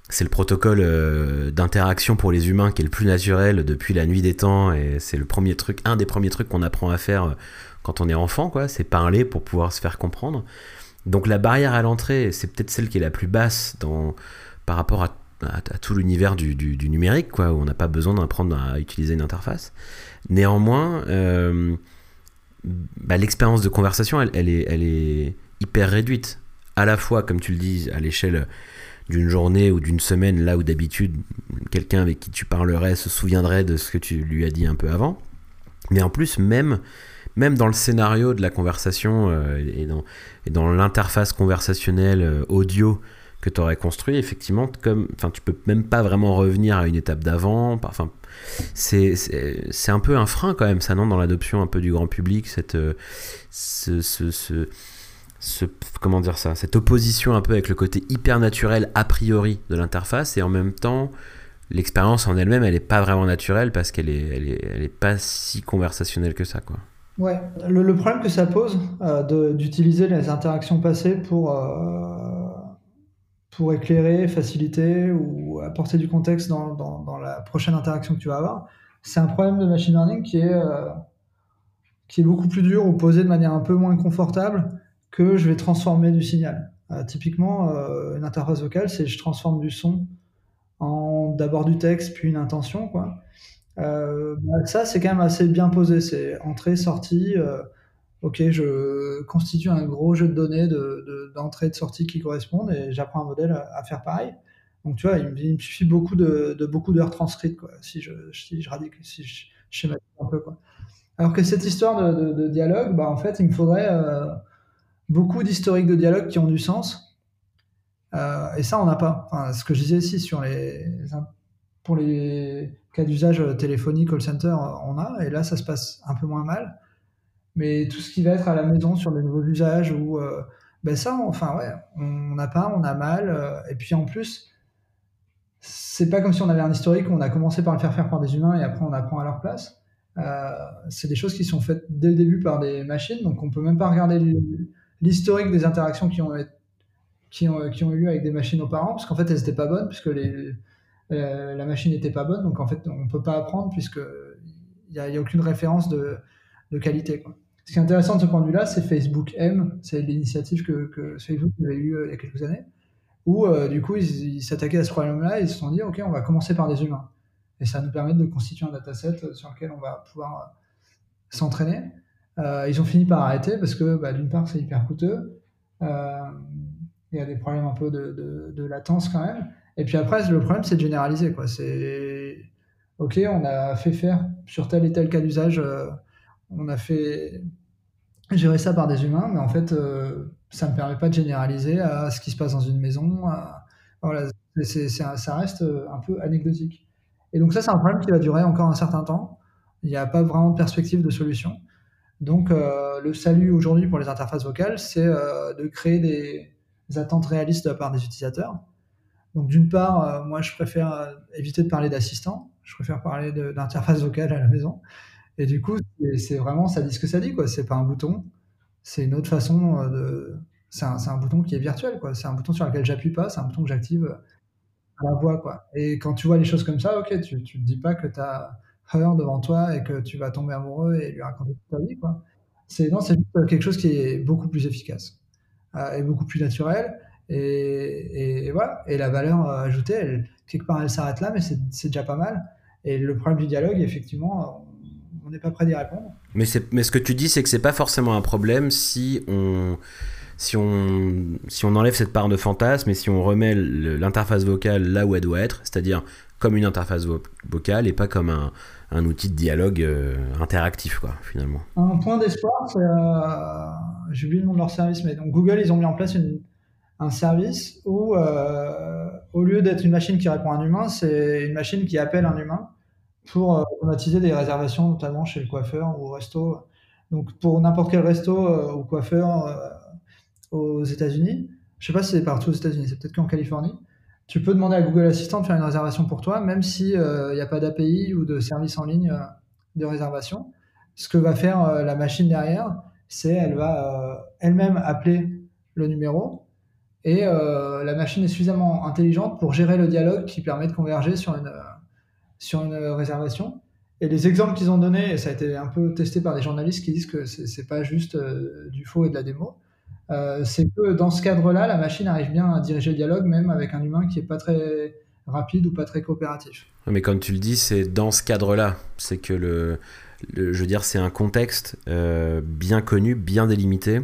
c'est le protocole euh, d'interaction pour les humains qui est le plus naturel depuis la nuit des temps et c'est le premier truc, un des premiers trucs qu'on apprend à faire euh, quand on est enfant, quoi. C'est parler pour pouvoir se faire comprendre. Donc la barrière à l'entrée, c'est peut-être celle qui est la plus basse dans, par rapport à tout l'univers du, numérique, quoi, où on n'a pas besoin d'apprendre à utiliser une interface. Néanmoins, euh, bah, l'expérience de conversation, elle, est, elle est hyper réduite. À la fois, comme tu le dis, à l'échelle d'une journée ou d'une semaine, là où d'habitude quelqu'un avec qui tu parlerais se souviendrait de ce que tu lui as dit un peu avant. Mais en plus, même, même dans le scénario de la conversation euh, et dans, et dans l'interface conversationnelle euh, audio que tu aurais construit, effectivement, comme, enfin, tu peux même pas vraiment revenir à une étape d'avant. Enfin, c'est, c'est, un peu un frein quand même, ça, non, dans l'adoption un peu du grand public, cette, euh, ce, ce, comment dire ça, cette opposition un peu avec le côté hyper naturel a priori de l'interface et en même temps, l'expérience en elle-même, elle n'est pas vraiment naturelle parce qu'elle est, elle est, elle est pas si conversationnelle que ça, quoi.
Ouais, le, problème que ça pose euh, d'utiliser les interactions passées pour euh, pour éclairer, faciliter ou apporter du contexte dans, dans, la prochaine interaction que tu vas avoir. C'est un problème de machine learning qui est, euh, qui est beaucoup plus dur ou posé de manière un peu moins confortable que je vais transformer du signal. Euh, typiquement, euh, une interface vocale, c'est je transforme du son en d'abord du texte, puis une intention. Euh, bah, ça, c'est quand même assez bien posé. C'est entrée, sortie. Ok, je constitue un gros jeu de données d'entrée de, de, sortie qui correspondent et j'apprends un modèle à, faire pareil. Donc, tu vois, il, me suffit beaucoup de, d'heures transcrites, si je, si radique, si je schématise un peu. Alors que cette histoire de, dialogue, bah, en fait, il me faudrait beaucoup d'historiques de dialogue qui ont du sens. Euh, et ça, on n'a pas. Enfin, ce que je disais ici sur les, pour les cas d'usage téléphonique, call center, on a. Et là, ça se passe un peu moins mal. Mais tout ce qui va être à la maison sur les nouveaux usages ou euh, ben ça, enfin ouais, on n'a pas, on a mal. et puis en plus, c'est pas comme si on avait un historique où on a commencé par le faire faire par des humains et après on apprend à leur place. Euh, c'est des choses qui sont faites dès le début par des machines, donc on peut même pas regarder l'historique des interactions qui ont, qui, ont, qui ont eu avec des machines auparavant, parce qu'en fait elles n'étaient pas bonnes, puisque les, euh, la machine n'était pas bonne, donc en fait on peut pas apprendre puisque il n'y a, a, aucune référence de, de qualité. Ce qui est intéressant de ce point de vue-là, c'est Facebook M, c'est l'initiative que, Facebook avait eu euh, il y a quelques années, où du coup ils s'attaquaient à ce problème-là, et ils se sont dit ok on va commencer par des humains et ça nous permet de constituer un dataset sur lequel on va pouvoir euh, s'entraîner. Euh, ils ont fini par arrêter parce que bah, d'une part c'est hyper coûteux, euh, il y a des problèmes un peu de, latence quand même, et puis après le problème c'est de généraliser quoi. C'est ok, on a fait faire sur tel et tel cas d'usage, on a fait gérer ça par des humains, mais en fait ça ne permet pas de généraliser à ce qui se passe dans une maison. voilà, ça reste un peu anecdotique. Et donc ça, c'est un problème qui va durer encore un certain temps. Il n'y a pas vraiment de perspective de solution. Donc euh, le salut aujourd'hui pour les interfaces vocales, c'est euh, de créer des, attentes réalistes de la part des utilisateurs. Donc d'une part, euh, moi je préfère éviter de parler d'assistant, je préfère parler d'interface vocale à la maison. Et du coup, c'est vraiment, ça dit ce que ça dit, quoi. C'est pas un bouton, c'est une autre façon de. C'est un, bouton qui est virtuel, quoi. C'est un bouton sur lequel j'appuie pas, c'est un bouton que j'active la voix, quoi. Et quand tu vois les choses comme ça, ok, tu, tu te dis pas que tu as Devant toi et que tu vas tomber amoureux et lui raconter toute ta vie, quoi. C'est, non, c'est quelque chose qui est beaucoup plus efficace euh, et beaucoup plus naturel. Et, voilà. Et la valeur euh, ajoutée, quelque part, elle s'arrête là, mais c'est, c'est déjà pas mal. Et le problème du dialogue, effectivement, on n'est pas prêt d'y répondre.
Mais, c'est, mais ce que tu dis, c'est que c'est pas forcément un problème si on si on, si on enlève cette part de fantasme et si on remet l'interface vocale là où elle doit être, c'est-à-dire comme une interface vocale et pas comme un, un outil de dialogue euh, interactif, quoi, finalement.
Un point d'espoir, c'est. Euh, J'ai oublié le nom de leur service, mais donc Google, ils ont mis en place un service où, euh, au lieu d'être une machine qui répond à un humain, c'est une machine qui appelle un humain pour automatiser des réservations, notamment chez le coiffeur ou au resto. Donc, pour n'importe quel resto ou coiffeur aux États-Unis. Je sais pas si c'est partout aux États-Unis, c'est peut-être qu'en Californie. Tu peux demander à Google Assistant de faire une réservation pour toi, même s'il n'y euh, a pas d'API ou de service en ligne euh, de réservation. Ce que va faire euh, la machine derrière, c'est elle va elle-même appeler le numéro et la machine est suffisamment intelligente pour gérer le dialogue qui permet de converger sur une, sur une réservation. Et les exemples qu'ils ont donnés, ça a été un peu testé par des journalistes qui disent que c'est pas juste du faux et de la démo, euh, c'est que dans ce cadre-là, la machine arrive bien à diriger le dialogue, même avec un humain qui est pas très rapide ou pas très coopératif.
Mais comme tu le dis, c'est dans ce cadre-là. C'est que le, je veux dire, c'est un contexte euh, bien connu, bien délimité.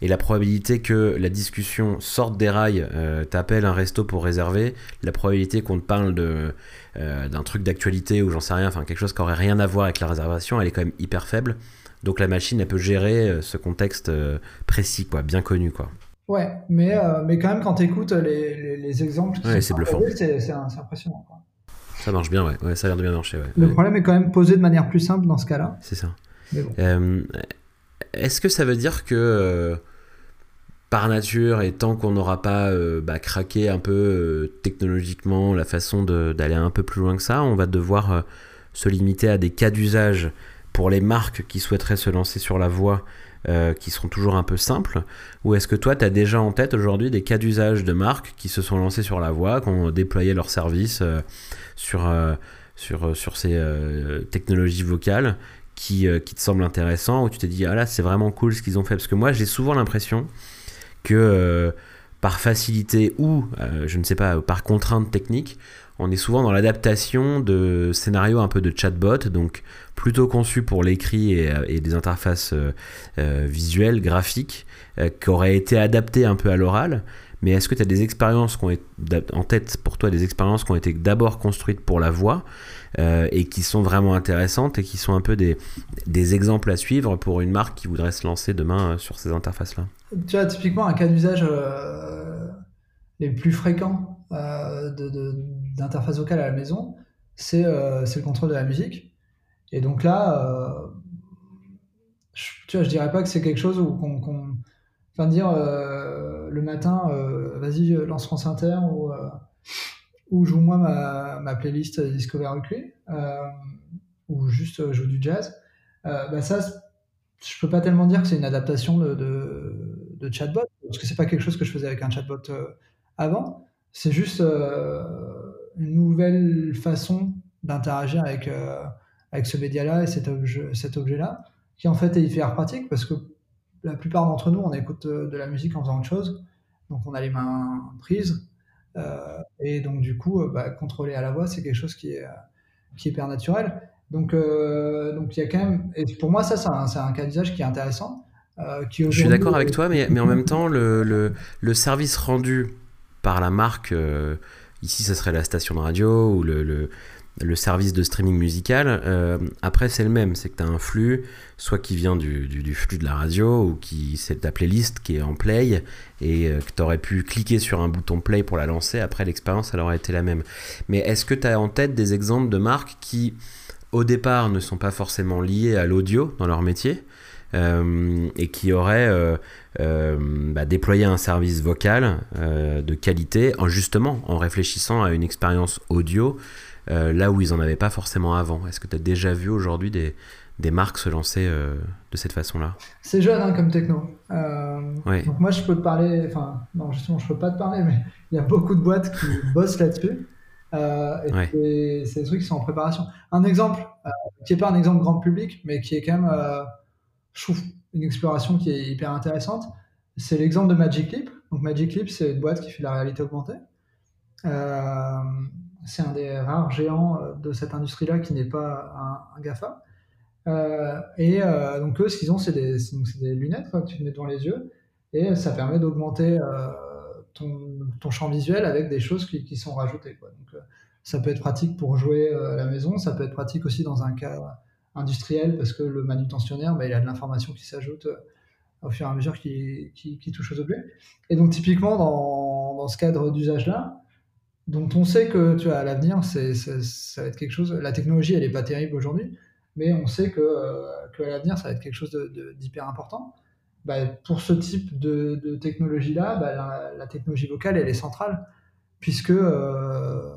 Et la probabilité que la discussion sorte des rails, euh, t'appelles un resto pour réserver, la probabilité qu'on te parle de, d'un truc d'actualité ou j'en sais rien, enfin quelque chose qui aurait rien à voir avec la réservation, elle est quand même hyper faible. Donc la machine, elle peut gérer euh, ce contexte euh, précis, quoi, bien connu, quoi.
Ouais, mais, euh, mais quand même, quand tu écoutes les, les, exemples,
c'est bluffant.
C'est impressionnant. Quoi.
Ça marche bien, ouais. ça a l'air de bien marcher. Ouais.
Le problème est quand même posé de manière plus simple dans ce cas-là.
C'est ça. Est-ce que ça veut dire que par nature, et tant qu'on n'aura pas bah, craqué un peu technologiquement la façon d'aller un peu plus loin que ça, on va devoir se limiter à des cas d'usage pour les marques qui souhaiteraient se lancer sur la voie, euh, qui seront toujours un peu simples? Ou est-ce que toi, tu as déjà en tête aujourd'hui des cas d'usage de marques qui se sont lancées sur la voie, qui ont déployé leurs services euh, sur, euh, sur, sur ces technologies vocales qui, qui, te semblent intéressants, où tu t'es dit, ah là, c'est vraiment cool ce qu'ils ont fait? Parce que moi, j'ai souvent l'impression que par facilité ou, je ne sais pas, par contrainte technique, on est souvent dans l'adaptation de scénarios un peu de chatbot, donc plutôt conçus pour l'écrit et, des interfaces visuelles, graphiques, qui auraient été adaptés un peu à l'oral. Mais est-ce que tu as des expériences en tête pour toi, des expériences qui ont été d'abord construites pour la voix euh, et qui sont vraiment intéressantes et qui sont un peu des, des exemples à suivre pour une marque qui voudrait se lancer demain euh, sur ces interfaces-là?
Tu vois, typiquement, un cas d'usage euh, les plus fréquents d'interface de, vocale à la maison, c'est le contrôle de la musique. Et donc là, je, tu vois, je dirais pas que c'est quelque chose où qu'on. enfin, dire le matin, vas-y, lance France Inter ou ou joue-moi ma, playlist Discover euh, ou juste euh, joue du jazz, euh, bah ça, je peux pas tellement dire que c'est une adaptation de, de, de, chatbot, parce que c'est pas quelque chose que je faisais avec un chatbot avant. C'est juste une nouvelle façon d'interagir avec, avec ce média-là et cet, objet, cet objet-là, qui en fait est hyper pratique parce que la plupart d'entre nous, on écoute de la musique en faisant autre chose. Donc on a les mains prises, euh, et donc, du coup, euh, bah, contrôler à la voix, c'est quelque chose qui est, qui est hyper naturel. Donc, euh, donc il y a quand même. Et pour moi, ça, c'est un, cas d'usage qui est intéressant.
qui Je suis d'accord avec toi, mais, mais en même temps, le, le, le service rendu par la marque, ici, ça serait la station de radio ou le, le service de streaming musical, euh, après c'est le même, c'est que tu as un flux, soit qui vient du, flux de la radio, ou qui c'est ta playlist qui est en play, et euh, que tu aurais pu cliquer sur un bouton play pour la lancer, après l'expérience elle aurait été la même. Mais est-ce que tu as en tête des exemples de marques qui au départ ne sont pas forcément liées à l'audio dans leur métier, euh, et qui auraient bah, déployé un service vocal de qualité, en, justement en réfléchissant à une expérience audio euh, là où ils n'en avaient pas forcément avant. Est-ce que tu as déjà vu aujourd'hui des, des, marques se lancer euh, de cette façon-là?
C'est jeune hein, comme techno. Euh, donc moi, je peux te parler, enfin, non, justement, je peux pas te parler, mais il y a beaucoup de boîtes qui bossent là-dessus. et c'est des trucs qui sont en préparation. Un exemple, qui n'est pas un exemple grand public, mais qui est quand même, je trouve, une exploration qui est hyper intéressante, c'est l'exemple de Magic Leap. Donc Magic Leap, c'est une boîte qui fait de la réalité augmentée. Euh, c'est un des rares géants euh, de cette industrie-là qui n'est pas un, GAFA. Euh, et donc eux, ce qu'ils ont, c'est des, lunettes que tu mets devant les yeux, et ça permet d'augmenter ton, champ visuel avec des choses qui, sont rajoutées. Donc, ça peut être pratique pour jouer à la maison, ça peut être pratique aussi dans un cadre industriel parce que le manutentionnaire, bah, il a de l'information qui s'ajoute au fur et à mesure qui, touche aux objets. Et donc typiquement dans, dans ce cadre d'usage-là, dont on sait que tu vois, à l'avenir, ça va être quelque chose. La technologie, elle n'est pas terrible aujourd'hui, mais on sait que, euh, que à l'avenir, ça va être quelque chose de, d'hyper important. Bah, pour ce type de, technologie-là, bah, la, technologie vocale, elle est centrale, puisque, euh,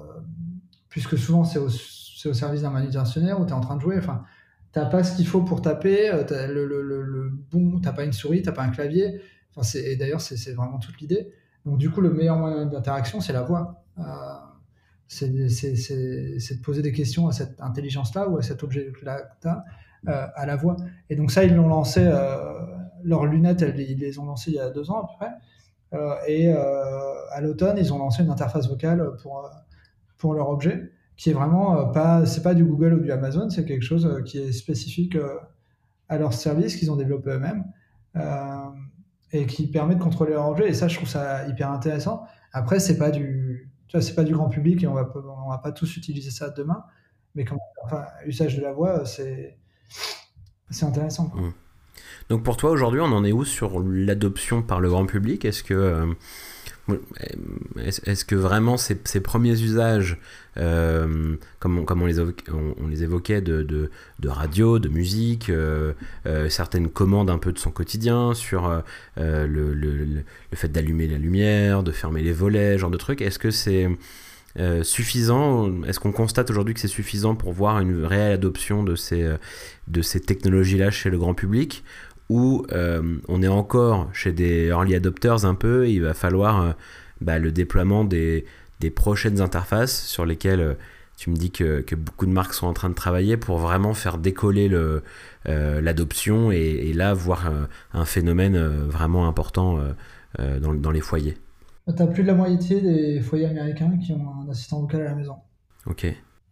puisque souvent c'est au, au service d'un manutentionnaire où tu es en train de jouer. Enfin, t'as pas ce qu'il faut pour taper, euh, t'as le, le, le, bon, t'as pas une souris, t'as pas un clavier. Enfin, c'est, et d'ailleurs, c'est, c'est vraiment toute l'idée. Donc, du coup, le meilleur moyen d'interaction, c'est la voix. Euh, c'est de poser des questions à cette intelligence-là ou à cet objet-là euh, à la voix. Et donc ça, ils l'ont lancé, euh, leurs lunettes, ils les ont lancées il y a deux ans à peu près. et à l'automne, ils ont lancé une interface vocale pour, pour leur objet, qui est vraiment pas, c'est pas du Google ou du Amazon, c'est quelque chose qui est spécifique à leur service qu'ils ont développé eux-mêmes et qui permet de contrôler leur objet. Et ça, je trouve ça hyper intéressant. Après, c'est pas du c'est pas du grand public et on va, on va pas tous utiliser ça demain. Mais comme enfin, usage de la voix, c'est, c'est intéressant. Mmh.
Donc pour toi, aujourd'hui, on en est où sur l'adoption par le grand public? Est-ce que euh, est-ce que vraiment ces, premiers usages, euh, comme, on, les, évoquait, de, radio, de musique, euh, euh, certaines commandes un peu de son quotidien sur le, fait d'allumer la lumière, de fermer les volets, genre de trucs, est-ce que c'est suffisant Est-ce qu'on constate aujourd'hui que c'est suffisant pour voir une réelle adoption de ces technologies-là chez le grand public où euh, on est encore chez des early adopters un peu, il va falloir euh, bah, le déploiement des, prochaines interfaces sur lesquelles euh, tu me dis que, beaucoup de marques sont en train de travailler pour vraiment faire décoller l'adoption et, là voir un phénomène vraiment important dans, les foyers.
Tu as plus de la moitié des foyers américains qui ont un assistant vocal à la maison.
Ok.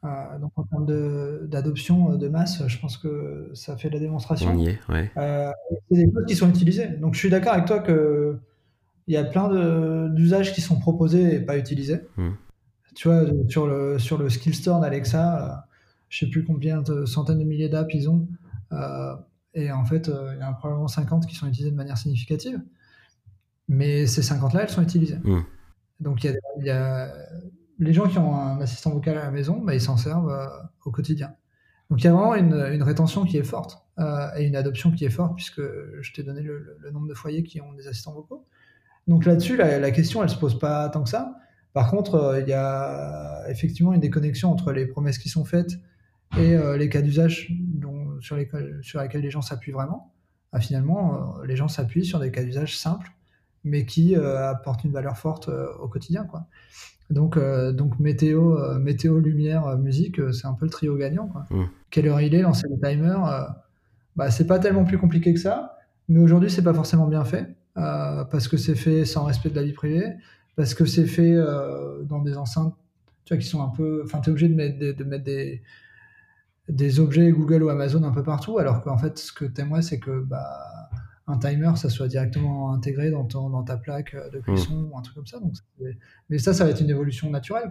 Euh, donc en termes d'adoption de, masse, je pense que ça fait la démonstration.
On y est, ouais.
Euh, c'est des choses qui sont utilisées. Donc je suis d'accord avec toi que il y a plein d'usages qui sont proposés et pas utilisés. Hmm. Tu vois, sur le, sur le skill store d'Alexa, euh, je sais plus combien de centaines de milliers d'apps ils ont. et en fait, il y en a probablement 50 qui sont utilisés de manière significative. Mais ces 50-là, elles sont utilisées. Hmm. Donc il y a les gens qui ont un assistant vocal à la maison, bah, ils s'en servent euh, au quotidien. Donc il y a vraiment une, rétention qui est forte euh, et une adoption qui est forte, puisque je t'ai donné le, nombre de foyers qui ont des assistants vocaux. Donc là-dessus, la, question, elle se pose pas tant que ça. Par contre, euh, il y a effectivement une déconnexion entre les promesses qui sont faites et les cas d'usage sur, lesquels les gens s'appuient vraiment. Ah, finalement, les gens s'appuient sur des cas d'usage simples, mais qui apportent une valeur forte au quotidien. Quoi. Donc, euh, donc météo, euh, météo, lumière, euh, musique, c'est un peu le trio gagnant. Quoi. Mmh. Quelle heure il est, lancer le timer, bah, c'est pas tellement plus compliqué que ça, mais aujourd'hui c'est pas forcément bien fait parce que c'est fait sans respect de la vie privée, parce que c'est fait dans des enceintes, tu vois, qui sont un peu, enfin, t'es obligé de mettre des, de mettre des des objets Google ou Amazon un peu partout, alors qu'en fait, ce que t'aimerais, c'est que bah, un timer, ça soit directement intégré dans, dans ta plaque de cuisson mm. ou un truc comme ça. Donc, mais ça, ça va être une évolution naturelle.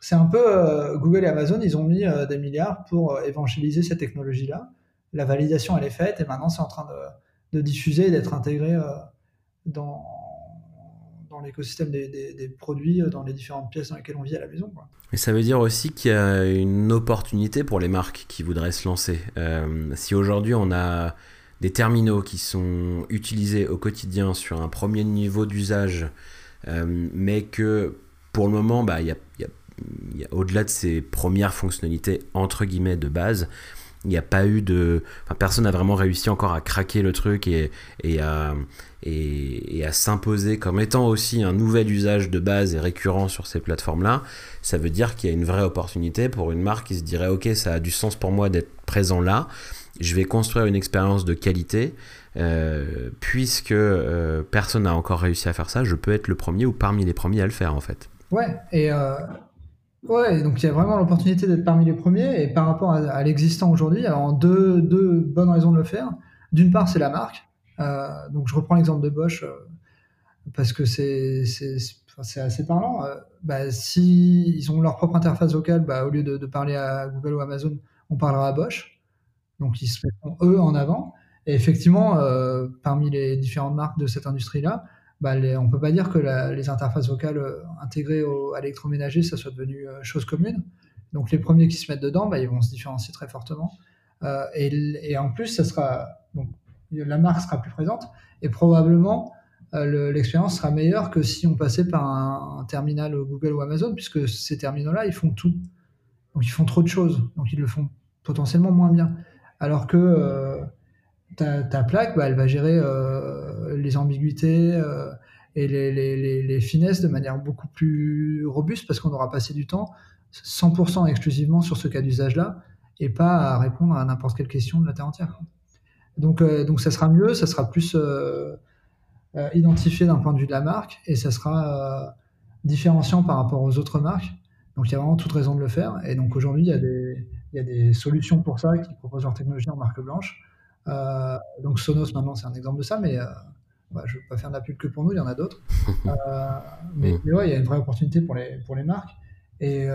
C'est un peu euh, Google et Amazon, ils ont mis euh, des milliards pour euh, évangéliser cette technologie-là. La validation, elle est faite et maintenant, c'est en train de, de diffuser et d'être intégré dans, dans l'écosystème des, des, produits, dans les différentes pièces dans lesquelles on vit à la maison. Quoi.
Mais ça veut dire aussi qu'il y a une opportunité pour les marques qui voudraient se lancer. si aujourd'hui on a des terminaux qui sont utilisés au quotidien sur un premier niveau d'usage, euh, mais que pour le moment, au-delà de ces premières fonctionnalités entre guillemets de base, il n'y a pas eu de. Personne n'a vraiment réussi encore à craquer le truc et, et à, et, à s'imposer comme étant aussi un nouvel usage de base et récurrent sur ces plateformes-là. Ça veut dire qu'il y a une vraie opportunité pour une marque qui se dirait Ok, ça a du sens pour moi d'être présent là je vais construire une expérience de qualité. Euh, puisque euh, personne n'a encore réussi à faire ça, je peux être le premier ou parmi les premiers à le faire en fait.
Ouais, et euh, ouais, donc il y a vraiment l'opportunité d'être parmi les premiers et par rapport à, l'existant aujourd'hui, alors deux, deux, bonnes raisons de le faire. D'une part, c'est la marque. donc je reprends l'exemple de Bosch parce que c'est assez parlant. bah, si ont leur propre interface vocale, bah, au lieu de parler à Google ou Amazon, on parlera à Bosch. Donc ils se mettent eux en avant. Et effectivement, euh, parmi les différentes marques de cette industrie-là, bah, on ne peut pas dire que les interfaces vocales euh, intégrées au, à l'électroménager, ça soit devenu euh, chose commune. Donc les premiers qui se mettent dedans, bah, ils vont se différencier très fortement. et, en plus, ça sera, la marque sera plus présente et probablement l'expérience sera meilleure que si on passait par un, terminal Google ou Amazon, puisque ces terminaux-là, ils font tout. Donc ils font trop de choses, donc ils le font potentiellement moins bien alors que euh, ta, plaque, bah, elle va gérer euh, les ambiguïtés euh, et les, finesses de manière beaucoup plus robuste parce qu'on aura passé du temps 100% exclusivement sur ce cas d'usage-là et pas à répondre à n'importe quelle question de la Terre entière. Donc, donc ça sera mieux, ça sera plus identifié d'un point de vue de la marque et ça sera différenciant par rapport aux autres marques. Donc il y a vraiment toute raison de le faire. Et donc aujourd'hui, il y a des, il y a des solutions pour ça qui proposent leur technologie en marque blanche. Euh, donc Sonos maintenant c'est un exemple de ça, mais euh, bah, je ne veux pas faire de la pub que pour nous, il y en a d'autres. Euh, mais, mm. mais, ouais, il y a une vraie opportunité pour les, pour les marques. Et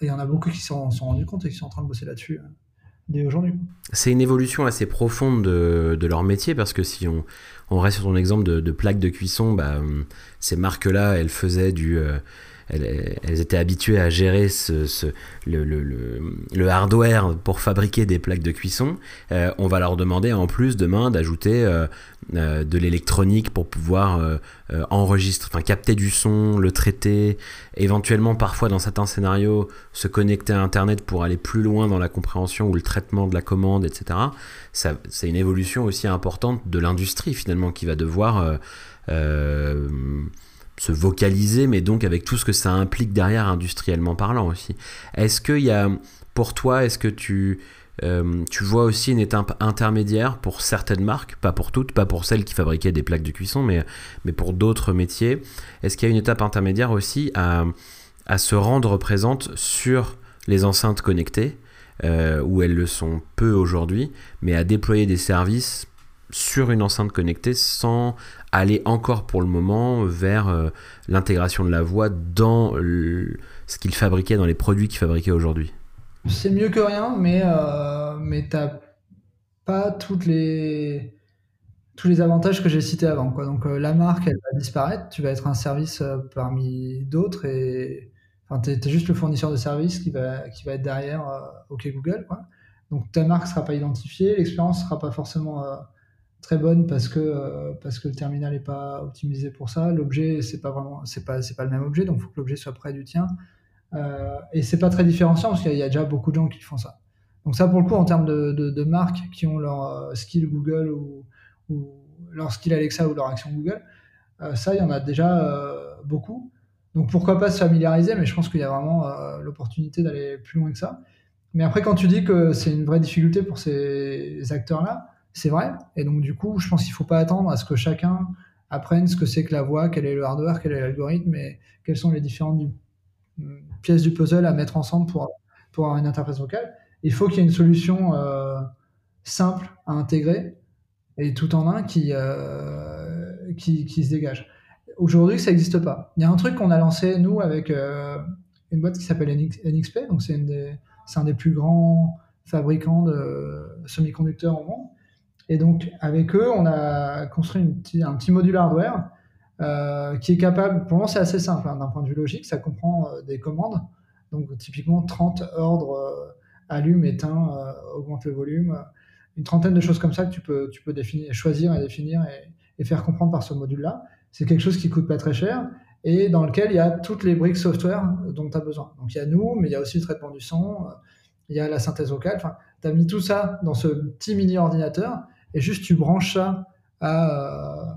il y en a beaucoup qui s'en sont rendus compte et qui sont en train de bosser là-dessus dès aujourd'hui.
C'est une évolution assez profonde de, de, leur métier parce que si on, on reste sur ton exemple de, de plaques de cuisson, bah, ces marques-là, elles faisaient du elles, étaient habituées à gérer le, hardware pour fabriquer des plaques de cuisson. Euh, on va leur demander en plus demain d'ajouter euh, euh, de l'électronique pour pouvoir enregistrer, enfin capter du son, le traiter, éventuellement parfois dans certains scénarios se connecter à Internet pour aller plus loin dans la compréhension ou le traitement de la commande, etc. C'est une évolution aussi importante de l'industrie finalement qui va devoir se vocaliser, mais donc avec tout ce que ça implique derrière industriellement parlant aussi. Est-ce qu'il y a, pour toi, est-ce que tu euh, tu vois aussi une étape intermédiaire pour certaines marques, pas pour toutes, pas pour celles qui fabriquaient des plaques de cuisson, mais, mais pour d'autres métiers. Est-ce qu'il y a une étape intermédiaire aussi à, à se rendre présente sur les enceintes connectées, euh, où elles le sont peu aujourd'hui, mais à déployer des services sur une enceinte connectée sans aller encore pour le moment vers euh, l'intégration de la voix dans ce qu'ils fabriquaient, dans les produits qu'ils fabriquaient aujourd'hui
C'est mieux que rien, mais, euh, mais pas les, tous les avantages que j'ai cités avant. Quoi. Donc euh, la marque, elle va disparaître, tu vas être un service euh, parmi d'autres et enfin, tu es, juste le fournisseur de service qui va, qui va être derrière OK Google. Quoi. Donc ta marque sera pas identifiée, l'expérience sera pas forcément très bonne parce que euh, parce que le terminal n'est pas optimisé pour ça. L'objet c'est pas c'est pas c'est pas le même objet donc il faut que l'objet soit près du tien. Euh, et c'est pas très différenciant parce qu'il y a déjà beaucoup de gens qui font ça. Donc ça pour le coup en termes de, de, marques qui ont leur euh, skill Google ou, ou, leur skill Alexa ou leur action Google, euh, ça il y en a déjà beaucoup. Donc pourquoi pas se familiariser, mais je pense qu'il y a vraiment l'opportunité d'aller plus loin que ça. Mais après quand tu dis que c'est une vraie difficulté pour ces acteurs-là, c'est vrai. Et donc, du coup, je pense qu'il ne faut pas attendre à ce que chacun apprenne ce que c'est que la voix, quel est le hardware, quel est l'algorithme et quelles sont les différentes pièces du puzzle à mettre ensemble pour, pour avoir une interface vocale. Il faut qu'il y ait une solution euh, simple à intégrer et tout en un qui, euh, qui, se dégage. Aujourd'hui, ça n'existe pas. Il y a un truc qu'on a lancé, nous, avec euh, une boîte qui s'appelle NXP. Donc, c'est un des plus grands fabricants de semi-conducteurs au monde. Et donc, avec eux, on a construit un petit module hardware euh, qui est capable, pour moi c'est assez simple hein, d'un point de vue logique, ça comprend euh, des commandes, donc typiquement 30 ordres euh, allume, éteint, augmente le volume, une trentaine de choses comme ça que tu peux, choisir et définir et, faire comprendre par ce module-là. C'est quelque chose qui coûte pas très cher et dans lequel il y a toutes les briques software dont tu as besoin. Donc il y a nous, mais il y a aussi le traitement du son, il y a la synthèse vocale, enfin, tu as mis tout ça dans ce petit mini ordinateur et juste tu branches ça à, euh,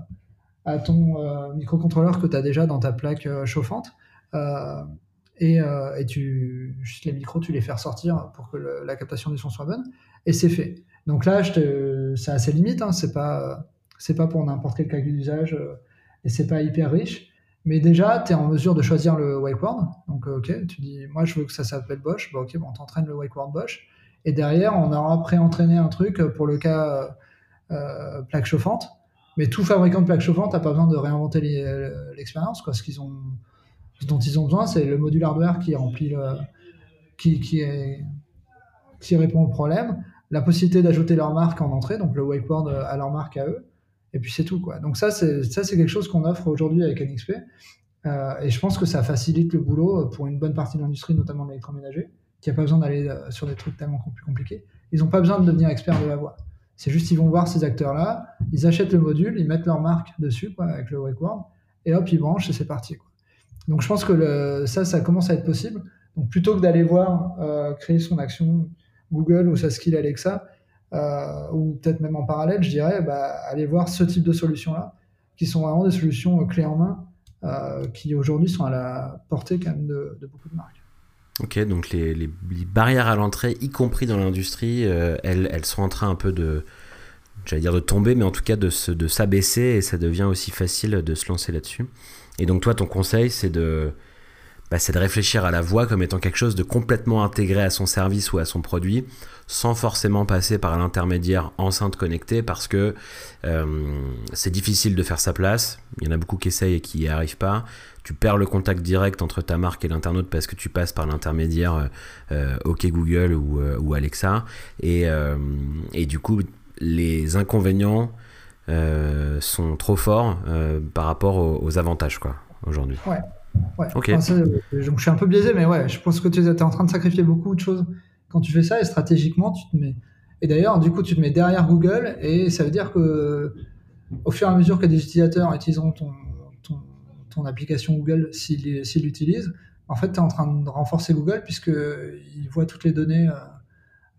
à ton euh, microcontrôleur que tu as déjà dans ta plaque euh, chauffante. Et, et, tu, juste les micros, tu les fais ressortir pour que la captation du son soit bonne. Et c'est fait. Donc là, c'est assez limite. Hein, c'est pas, c'est pas pour n'importe quel cas d'usage et c'est pas hyper riche. Mais déjà, tu es en mesure de choisir le wake word. Donc, ok, tu dis, moi, je veux que ça s'appelle Bosch. Bah, ok, on t'entraîne le wake word Bosch. Et derrière, on aura pré-entraîné un truc pour le cas euh, plaque chauffante. Mais tout fabricant de plaque chauffante n'a pas besoin de réinventer euh, l'expérience. Ce, ont, dont ils ont besoin, c'est le module hardware qui remplit qui, qui, répond au problème, la possibilité d'ajouter leur marque en entrée, donc le wakeboard à leur marque à eux, et puis c'est tout. Quoi. Donc ça, c'est, ça, c'est quelque chose qu'on offre aujourd'hui avec NXP. Euh, et je pense que ça facilite le boulot pour une bonne partie de l'industrie, notamment de l'électroménager, qui n'a pas besoin d'aller sur des trucs tellement plus compliqués. Ils n'ont pas besoin de devenir experts de la voix. C'est juste ils vont voir ces acteurs-là, ils achètent le module, ils mettent leur marque dessus avec le word, et hop, ils branchent et c'est parti. Quoi. Donc je pense que le, ça, ça commence à être possible. Donc plutôt que d'aller voir euh, créer son action Google ou sa skill Alexa, euh, ou peut-être même en parallèle, je dirais, bah, aller voir ce type de solutions-là, qui sont vraiment des solutions clés en main, euh, qui aujourd'hui sont à la portée quand même de beaucoup de marques.
Ok, donc les, les, barrières à l'entrée, y compris dans l'industrie, euh, elles, elles, sont en train un peu de, j'allais dire de tomber, mais en tout cas de, de s'abaisser et ça devient aussi facile de se lancer là-dessus. Et donc toi, ton conseil, c'est de, bah, c'est de réfléchir à la voix comme étant quelque chose de complètement intégré à son service ou à son produit, sans forcément passer par l'intermédiaire enceinte connectée, parce que euh, c'est difficile de faire sa place. Il y en a beaucoup qui essayent et qui n'y arrivent pas tu perds le contact direct entre ta marque et l'internaute parce que tu passes par l'intermédiaire euh, euh, OK Google ou, euh, ou Alexa. Et, et, du coup, les inconvénients sont trop forts par rapport aux, avantages quoi, aujourd'hui.
Ouais. ouais. donc je suis un peu biaisé, mais ouais, je pense que tu es en train de sacrifier beaucoup de choses quand tu fais ça et stratégiquement, tu te mets. Et d'ailleurs, du coup, tu te mets derrière Google et ça veut dire que au fur et à mesure que des utilisateurs utiliseront ton, ton application Google s'il l'utilise, en fait, tu es en train de renforcer Google puisqu'il voit toutes les données euh,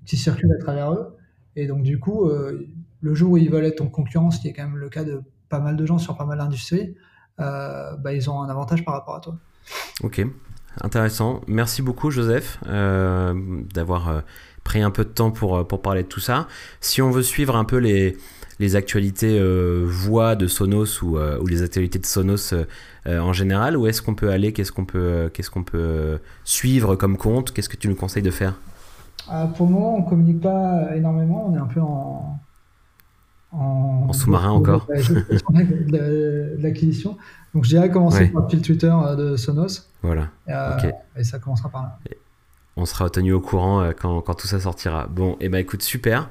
qui circulent à travers eux. Et donc, du coup, euh, le jour où ils veulent être ton concurrent, ce qui est quand même le cas de pas mal de gens sur pas mal d'industries, euh, bah, ils ont un avantage par rapport à toi.
Ok, intéressant. Merci beaucoup, Joseph, d'avoir pris un peu de temps pour, pour parler de tout ça. Si on veut suivre un peu les, les actualités voix de Sonos ou, ou, les actualités de Sonos en général, où est-ce qu'on peut aller? Qu'est-ce qu'on peut, qu'est-ce qu'on peut suivre comme compte? Qu'est-ce que tu nous conseilles de faire?
Pour le moment, on communique pas énormément. On est un peu en
en, sous-marin encore.
de l'acquisition. Donc j'ai commencé par le fil Twitter euh, de Sonos.
Voilà.
Euh, et ça commencera par là.
On sera tenu au courant euh, quand, tout ça sortira. Bon, et eh ben écoute, super.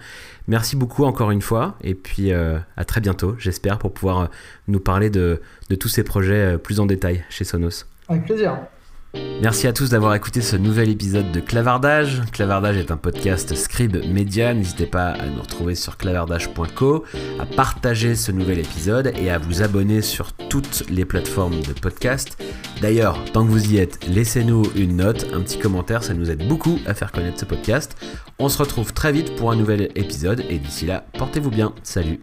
Merci beaucoup encore une fois. Et puis à très bientôt, j'espère, pour pouvoir nous parler de, de tous ces projets plus en détail chez Sonos.
Avec plaisir.
Merci à tous d'avoir écouté ce nouvel épisode de Clavardage. Clavardage est un podcast Scribe Média. N'hésitez pas à nous retrouver sur clavardage.co, à partager ce nouvel épisode et à vous abonner sur toutes les plateformes de podcast. D'ailleurs, tant que vous y êtes, laissez-nous une note, un petit commentaire, ça nous aide beaucoup à faire connaître ce podcast. On se retrouve très vite pour un nouvel épisode et d'ici là, portez-vous bien. Salut